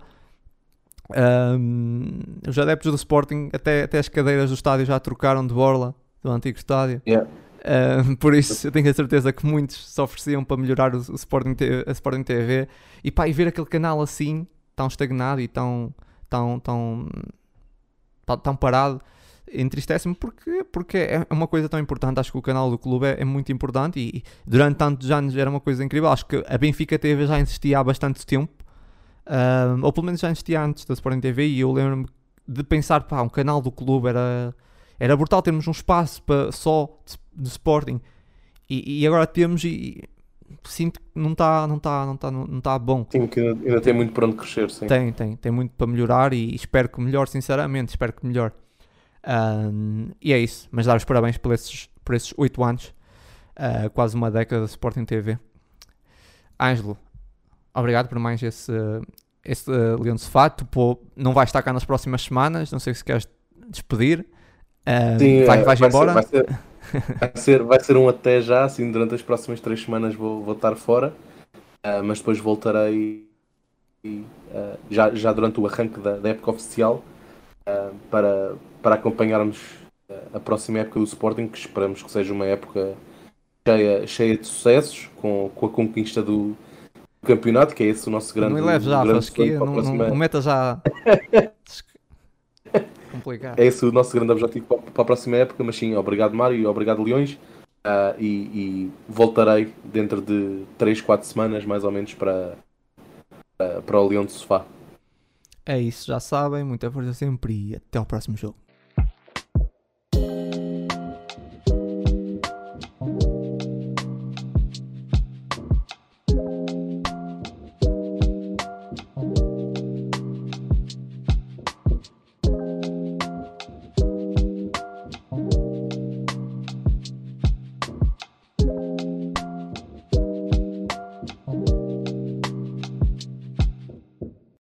S1: Ahm, os adeptos do Sporting até, até as cadeiras do estádio já trocaram de Borla do antigo estádio.
S2: Yeah.
S1: Ahm, [laughs] por isso eu tenho a certeza que muitos se ofereciam para melhorar o, o Sporting, a Sporting TV e pá, e ver aquele canal assim tão estagnado e tão tão, tão, tão, tão parado entristece-me porque, porque é uma coisa tão importante. Acho que o canal do clube é, é muito importante e, e durante tantos anos era uma coisa incrível. Acho que a Benfica TV já existia há bastante tempo, ahm, ou pelo menos já existia antes da Sporting TV. E eu lembro-me de pensar: pá, um canal do clube era, era brutal termos um espaço para, só de, de Sporting e, e agora temos. E, e sinto que não está não tá, não tá, não tá bom.
S2: Sim, que ainda, ainda tem muito para onde crescer, sim.
S1: Tem, tem, tem muito para melhorar e espero que melhore, sinceramente, espero que melhore. Ahm, e é isso, mas dar os parabéns por esses, por esses 8 anos. uh, quase uma década de Sporting TV. Ângelo, obrigado por mais esse, esse uh, Leão de Sofá. Tu pô, não vais estar cá nas próximas semanas, não sei se queres despedir. Uh,
S2: Sim,
S1: vai,
S2: é,
S1: vais
S2: vai
S1: embora?
S2: Ser, vai, ser, vai, ser, vai ser um até já, assim, durante as próximas três semanas vou, vou estar fora, uh, mas depois voltarei uh, já, já durante o arranque da, da época oficial para, para acompanharmos a próxima época do Sporting, que esperamos que seja uma época cheia, cheia de sucessos, com, com a conquista do, campeonato, que é esse o nosso grande.
S1: Não leve já fasquia, não, próxima... não, não meta já. [laughs]
S2: complicado. É esse o nosso grande objetivo para, para a próxima época, mas sim, obrigado Mário e obrigado Leões. Uh, e, e, voltarei dentro de 3, 4 semanas, mais ou menos, para, para, para o Leão de Sofá.
S1: É isso, já sabem. Muita força sempre e até ao próximo jogo.